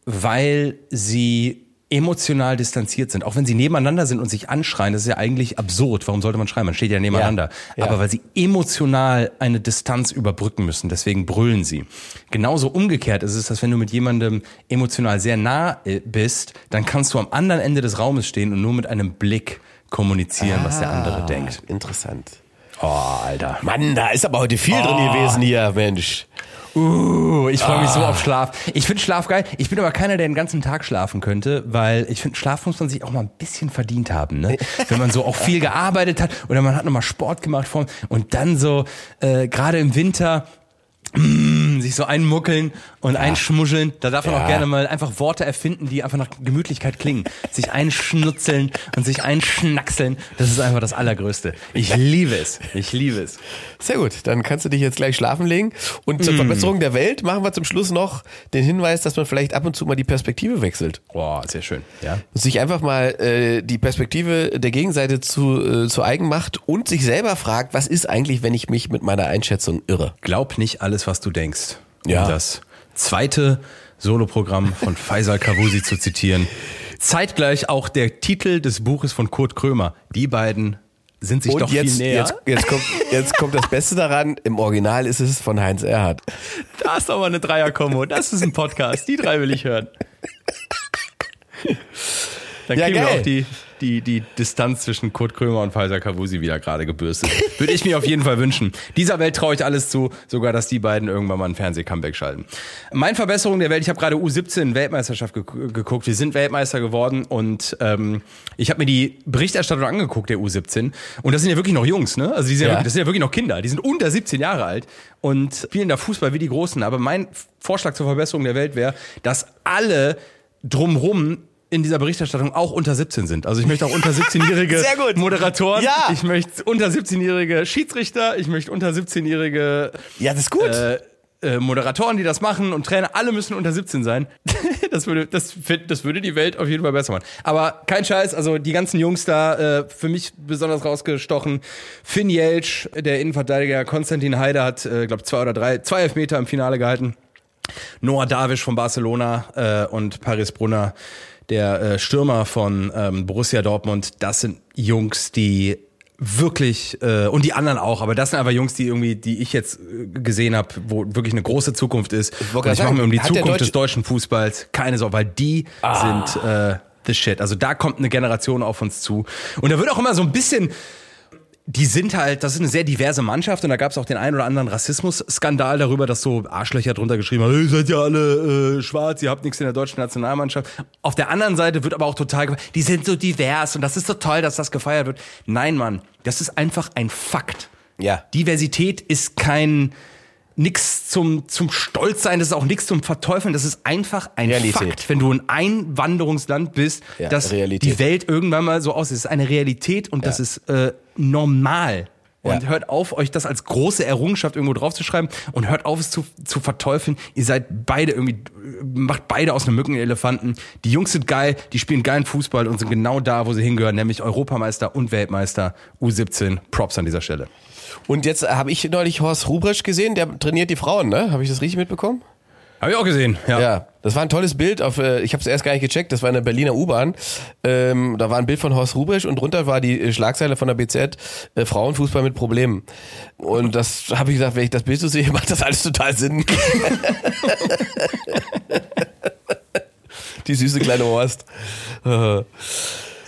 [SPEAKER 1] weil sie emotional distanziert sind, auch wenn sie nebeneinander sind und sich anschreien, das ist ja eigentlich absurd. Warum sollte man schreien? Man steht ja nebeneinander.
[SPEAKER 2] Ja.
[SPEAKER 1] Aber weil sie emotional eine Distanz überbrücken müssen, deswegen brüllen sie. Genauso umgekehrt ist es, dass wenn du mit jemandem emotional sehr nah äh, bist, dann kannst du am anderen Ende des Raumes stehen und nur mit einem Blick kommunizieren, was der andere denkt.
[SPEAKER 2] Interessant.
[SPEAKER 1] Oh, Alter.
[SPEAKER 2] Mann, da ist aber heute viel drin gewesen hier, Mensch.
[SPEAKER 1] Uh, ich freue mich so
[SPEAKER 2] Ah.
[SPEAKER 1] auf Schlaf. Ich finde Schlaf geil. Ich bin aber keiner, der den ganzen Tag schlafen könnte, weil ich finde, Schlaf muss man sich auch mal ein bisschen verdient haben. Ne? Wenn man so auch viel gearbeitet hat oder man hat nochmal Sport gemacht vor und dann so äh, gerade im Winter mm, sich so einmuckeln und einschmuscheln. Da darf man
[SPEAKER 2] Ja.
[SPEAKER 1] auch gerne mal einfach Worte erfinden, die einfach nach Gemütlichkeit klingen. Sich einschnutzeln und sich einschnackseln. Das ist einfach das Allergrößte. Ich liebe es. Ich liebe es.
[SPEAKER 2] Sehr gut, dann kannst du dich jetzt gleich schlafen legen. Und zur Verbesserung der Welt machen wir zum Schluss noch den Hinweis, dass man vielleicht ab und zu mal die Perspektive wechselt.
[SPEAKER 1] Boah, sehr schön. Ja.
[SPEAKER 2] Und sich einfach mal äh, die Perspektive der Gegenseite zu, äh, zu eigen macht und sich selber fragt, was ist eigentlich, wenn ich mich mit meiner Einschätzung irre?
[SPEAKER 1] Glaub nicht alles, was du denkst.
[SPEAKER 2] Ja.
[SPEAKER 1] Um das zweite Soloprogramm von Faisal Kavusi zu zitieren. Zeitgleich auch der Titel des Buches von Kurt Krömer. Die beiden sind sich
[SPEAKER 2] und
[SPEAKER 1] doch
[SPEAKER 2] jetzt,
[SPEAKER 1] viel näher.
[SPEAKER 2] jetzt, jetzt, kommt, jetzt kommt das Beste daran, im Original ist es von Heinz Erhardt.
[SPEAKER 1] Da ist doch mal eine Dreier-Kombo. Das ist ein Podcast. Die drei will ich hören. Dann
[SPEAKER 2] Ja,
[SPEAKER 1] kriegen wir
[SPEAKER 2] geil.
[SPEAKER 1] auch die, die, die Distanz zwischen Kurt Krömer und Faisal Kavusi wieder gerade gebürstet. Würde ich mir auf jeden Fall wünschen. Dieser Welt traue ich alles zu, sogar, dass die beiden irgendwann mal ein Fernseh-Comeback schalten. Mein Verbesserung der Welt, ich habe gerade U17 Weltmeisterschaft gek- geguckt. Wir sind Weltmeister geworden und ähm, ich habe mir die Berichterstattung angeguckt, der U17. Und das sind ja wirklich noch Jungs, ne? Also die sind ja.
[SPEAKER 2] Ja.
[SPEAKER 1] wirklich, das sind ja wirklich noch Kinder. Die sind unter 17 Jahre alt und spielen da Fußball wie die Großen. Aber mein Vorschlag zur Verbesserung der Welt wäre, dass alle drumrum in dieser Berichterstattung auch unter 17 sind. Also ich möchte auch unter 17-jährige
[SPEAKER 2] Sehr gut.
[SPEAKER 1] Moderatoren,
[SPEAKER 2] Ja.
[SPEAKER 1] ich möchte unter 17-jährige Schiedsrichter, ich möchte unter 17-jährige
[SPEAKER 2] Ja, das ist gut.
[SPEAKER 1] äh, äh, Moderatoren, die das machen und Trainer, alle müssen unter 17 sein. das würde, das, das würde die Welt auf jeden Fall besser machen. Aber kein Scheiß, also die ganzen Jungs da, äh, für mich besonders rausgestochen. Finn Jelsch, der Innenverteidiger, Konstantin Heide hat, äh, glaube zwei oder drei, zwei Elfmeter im Finale gehalten. Noah Davisch von Barcelona äh, und Paris Brunner, der äh, Stürmer von ähm, Borussia Dortmund, das sind Jungs, die wirklich äh, und die anderen auch, aber das sind einfach Jungs, die irgendwie, die ich jetzt äh, gesehen habe, wo wirklich eine große Zukunft ist.
[SPEAKER 2] wollte
[SPEAKER 1] Und ich mache mir um die Zukunft des
[SPEAKER 2] Deutsche-
[SPEAKER 1] deutschen Fußballs keine Sorge, weil die sind äh, the shit. Also da kommt eine Generation auf uns zu. Und da wird auch immer so ein bisschen die sind halt, das ist eine sehr diverse Mannschaft und da gab es auch den einen oder anderen Rassismus-Skandal darüber, dass so Arschlöcher drunter geschrieben haben, ihr seid ja alle äh, schwarz, ihr habt nichts in der deutschen Nationalmannschaft. Auf der anderen Seite wird aber auch total, ge- die sind so divers und das ist so toll, dass das gefeiert wird. Nein, Mann, das ist einfach ein Fakt.
[SPEAKER 2] Ja.
[SPEAKER 1] Diversität ist kein nix zum zum Stolz sein, das ist auch nichts zum Verteufeln, das ist einfach ein
[SPEAKER 2] Realität.
[SPEAKER 1] Fakt. Wenn du ein Einwanderungsland bist,
[SPEAKER 2] Ja,
[SPEAKER 1] dass
[SPEAKER 2] Realität.
[SPEAKER 1] die Welt irgendwann mal so aussieht, es ist eine Realität und das ist äh, normal. Und
[SPEAKER 2] Ja.
[SPEAKER 1] hört auf, euch das als große Errungenschaft irgendwo draufzuschreiben und hört auf, es zu, zu verteufeln. Ihr seid beide irgendwie, macht beide aus einem Mücken einen Elefanten. Die Jungs sind geil, die spielen geilen Fußball und sind genau da, wo sie hingehören, nämlich Europameister und Weltmeister U17. Props an dieser Stelle.
[SPEAKER 2] Und jetzt habe ich neulich Horst Rubrisch gesehen, der trainiert die Frauen, ne? Habe ich das richtig mitbekommen?
[SPEAKER 1] Habe ich auch gesehen, ja.
[SPEAKER 2] Ja, das war ein tolles Bild. Auf, äh, ich habe es erst gar nicht gecheckt. Das war in der Berliner U-Bahn. Ähm, da war ein Bild von Horst Rubrisch und drunter war die äh, Schlagzeile von der BZ äh, Frauenfußball mit Problemen. Und das habe ich gesagt, wenn ich das Bild so sehe, macht das alles total Sinn. die süße kleine Horst.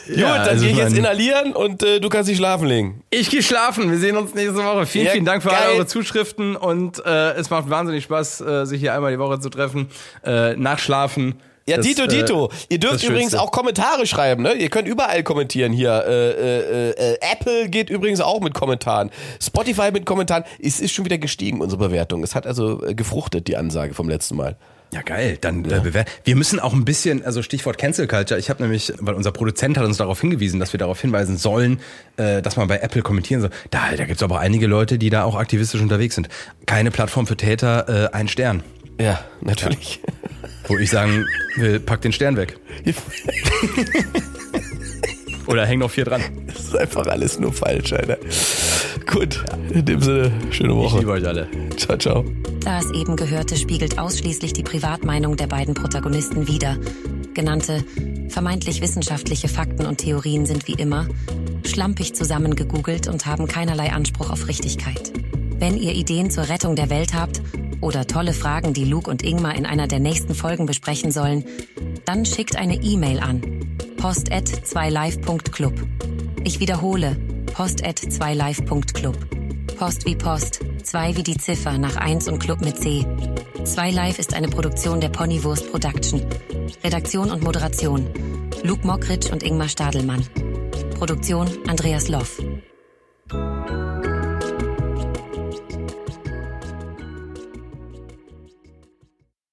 [SPEAKER 2] Äh. Gut,
[SPEAKER 1] Ja,
[SPEAKER 2] dann
[SPEAKER 1] also
[SPEAKER 2] gehe ich jetzt inhalieren und äh, du kannst dich schlafen legen.
[SPEAKER 1] Ich gehe schlafen. Wir sehen uns nächste Woche. Vielen,
[SPEAKER 2] Ja,
[SPEAKER 1] vielen Dank für
[SPEAKER 2] geil.
[SPEAKER 1] all eure Zuschriften und äh, es macht wahnsinnig Spaß, äh, sich hier einmal die Woche zu treffen. Äh, nachschlafen.
[SPEAKER 2] Ja,
[SPEAKER 1] Das,
[SPEAKER 2] Dito,
[SPEAKER 1] äh,
[SPEAKER 2] Dito. Ihr dürft übrigens
[SPEAKER 1] Schönste.
[SPEAKER 2] auch Kommentare schreiben, ne? Ihr könnt überall kommentieren hier. Äh, äh, äh, Apple geht übrigens auch mit Kommentaren. Spotify mit Kommentaren. Es ist schon wieder gestiegen, unsere Bewertung. Es hat also äh, gefruchtet, die Ansage vom letzten Mal.
[SPEAKER 1] Ja, geil. Dann äh, bewer- wir müssen auch ein bisschen, also Stichwort Cancel Culture. Ich habe nämlich, weil unser Produzent hat uns darauf hingewiesen, dass wir darauf hinweisen sollen, äh, dass man bei Apple kommentieren soll. Da, da gibt's aber einige Leute, die da auch aktivistisch unterwegs sind. Keine Plattform für Täter, äh, ein Stern.
[SPEAKER 2] Ja, natürlich.
[SPEAKER 1] Wo ich sagen will, pack den Stern weg. Oder häng noch vier dran.
[SPEAKER 2] Das ist einfach alles nur falsch, Alter. Gut, in dem Sinne, schöne
[SPEAKER 1] Ich
[SPEAKER 2] Woche.
[SPEAKER 1] liebe euch alle.
[SPEAKER 2] Ciao, ciao.
[SPEAKER 3] Das eben Gehörte spiegelt ausschließlich die Privatmeinung der beiden Protagonisten wider. Genannte vermeintlich wissenschaftliche Fakten und Theorien sind wie immer schlampig zusammengegoogelt und haben keinerlei Anspruch auf Richtigkeit. Wenn ihr Ideen zur Rettung der Welt habt oder tolle Fragen, die Luke und Ingmar in einer der nächsten Folgen besprechen sollen, dann schickt eine E-Mail an post@2live.club. Ich wiederhole, post@2live.club. Post wie Post, 2 wie die Ziffer nach 1 und Club mit C. 2 Live ist eine Produktion der Ponywurst Production. Redaktion und Moderation Luke Mockridge und Ingmar Stadelmann. Produktion Andreas Loff.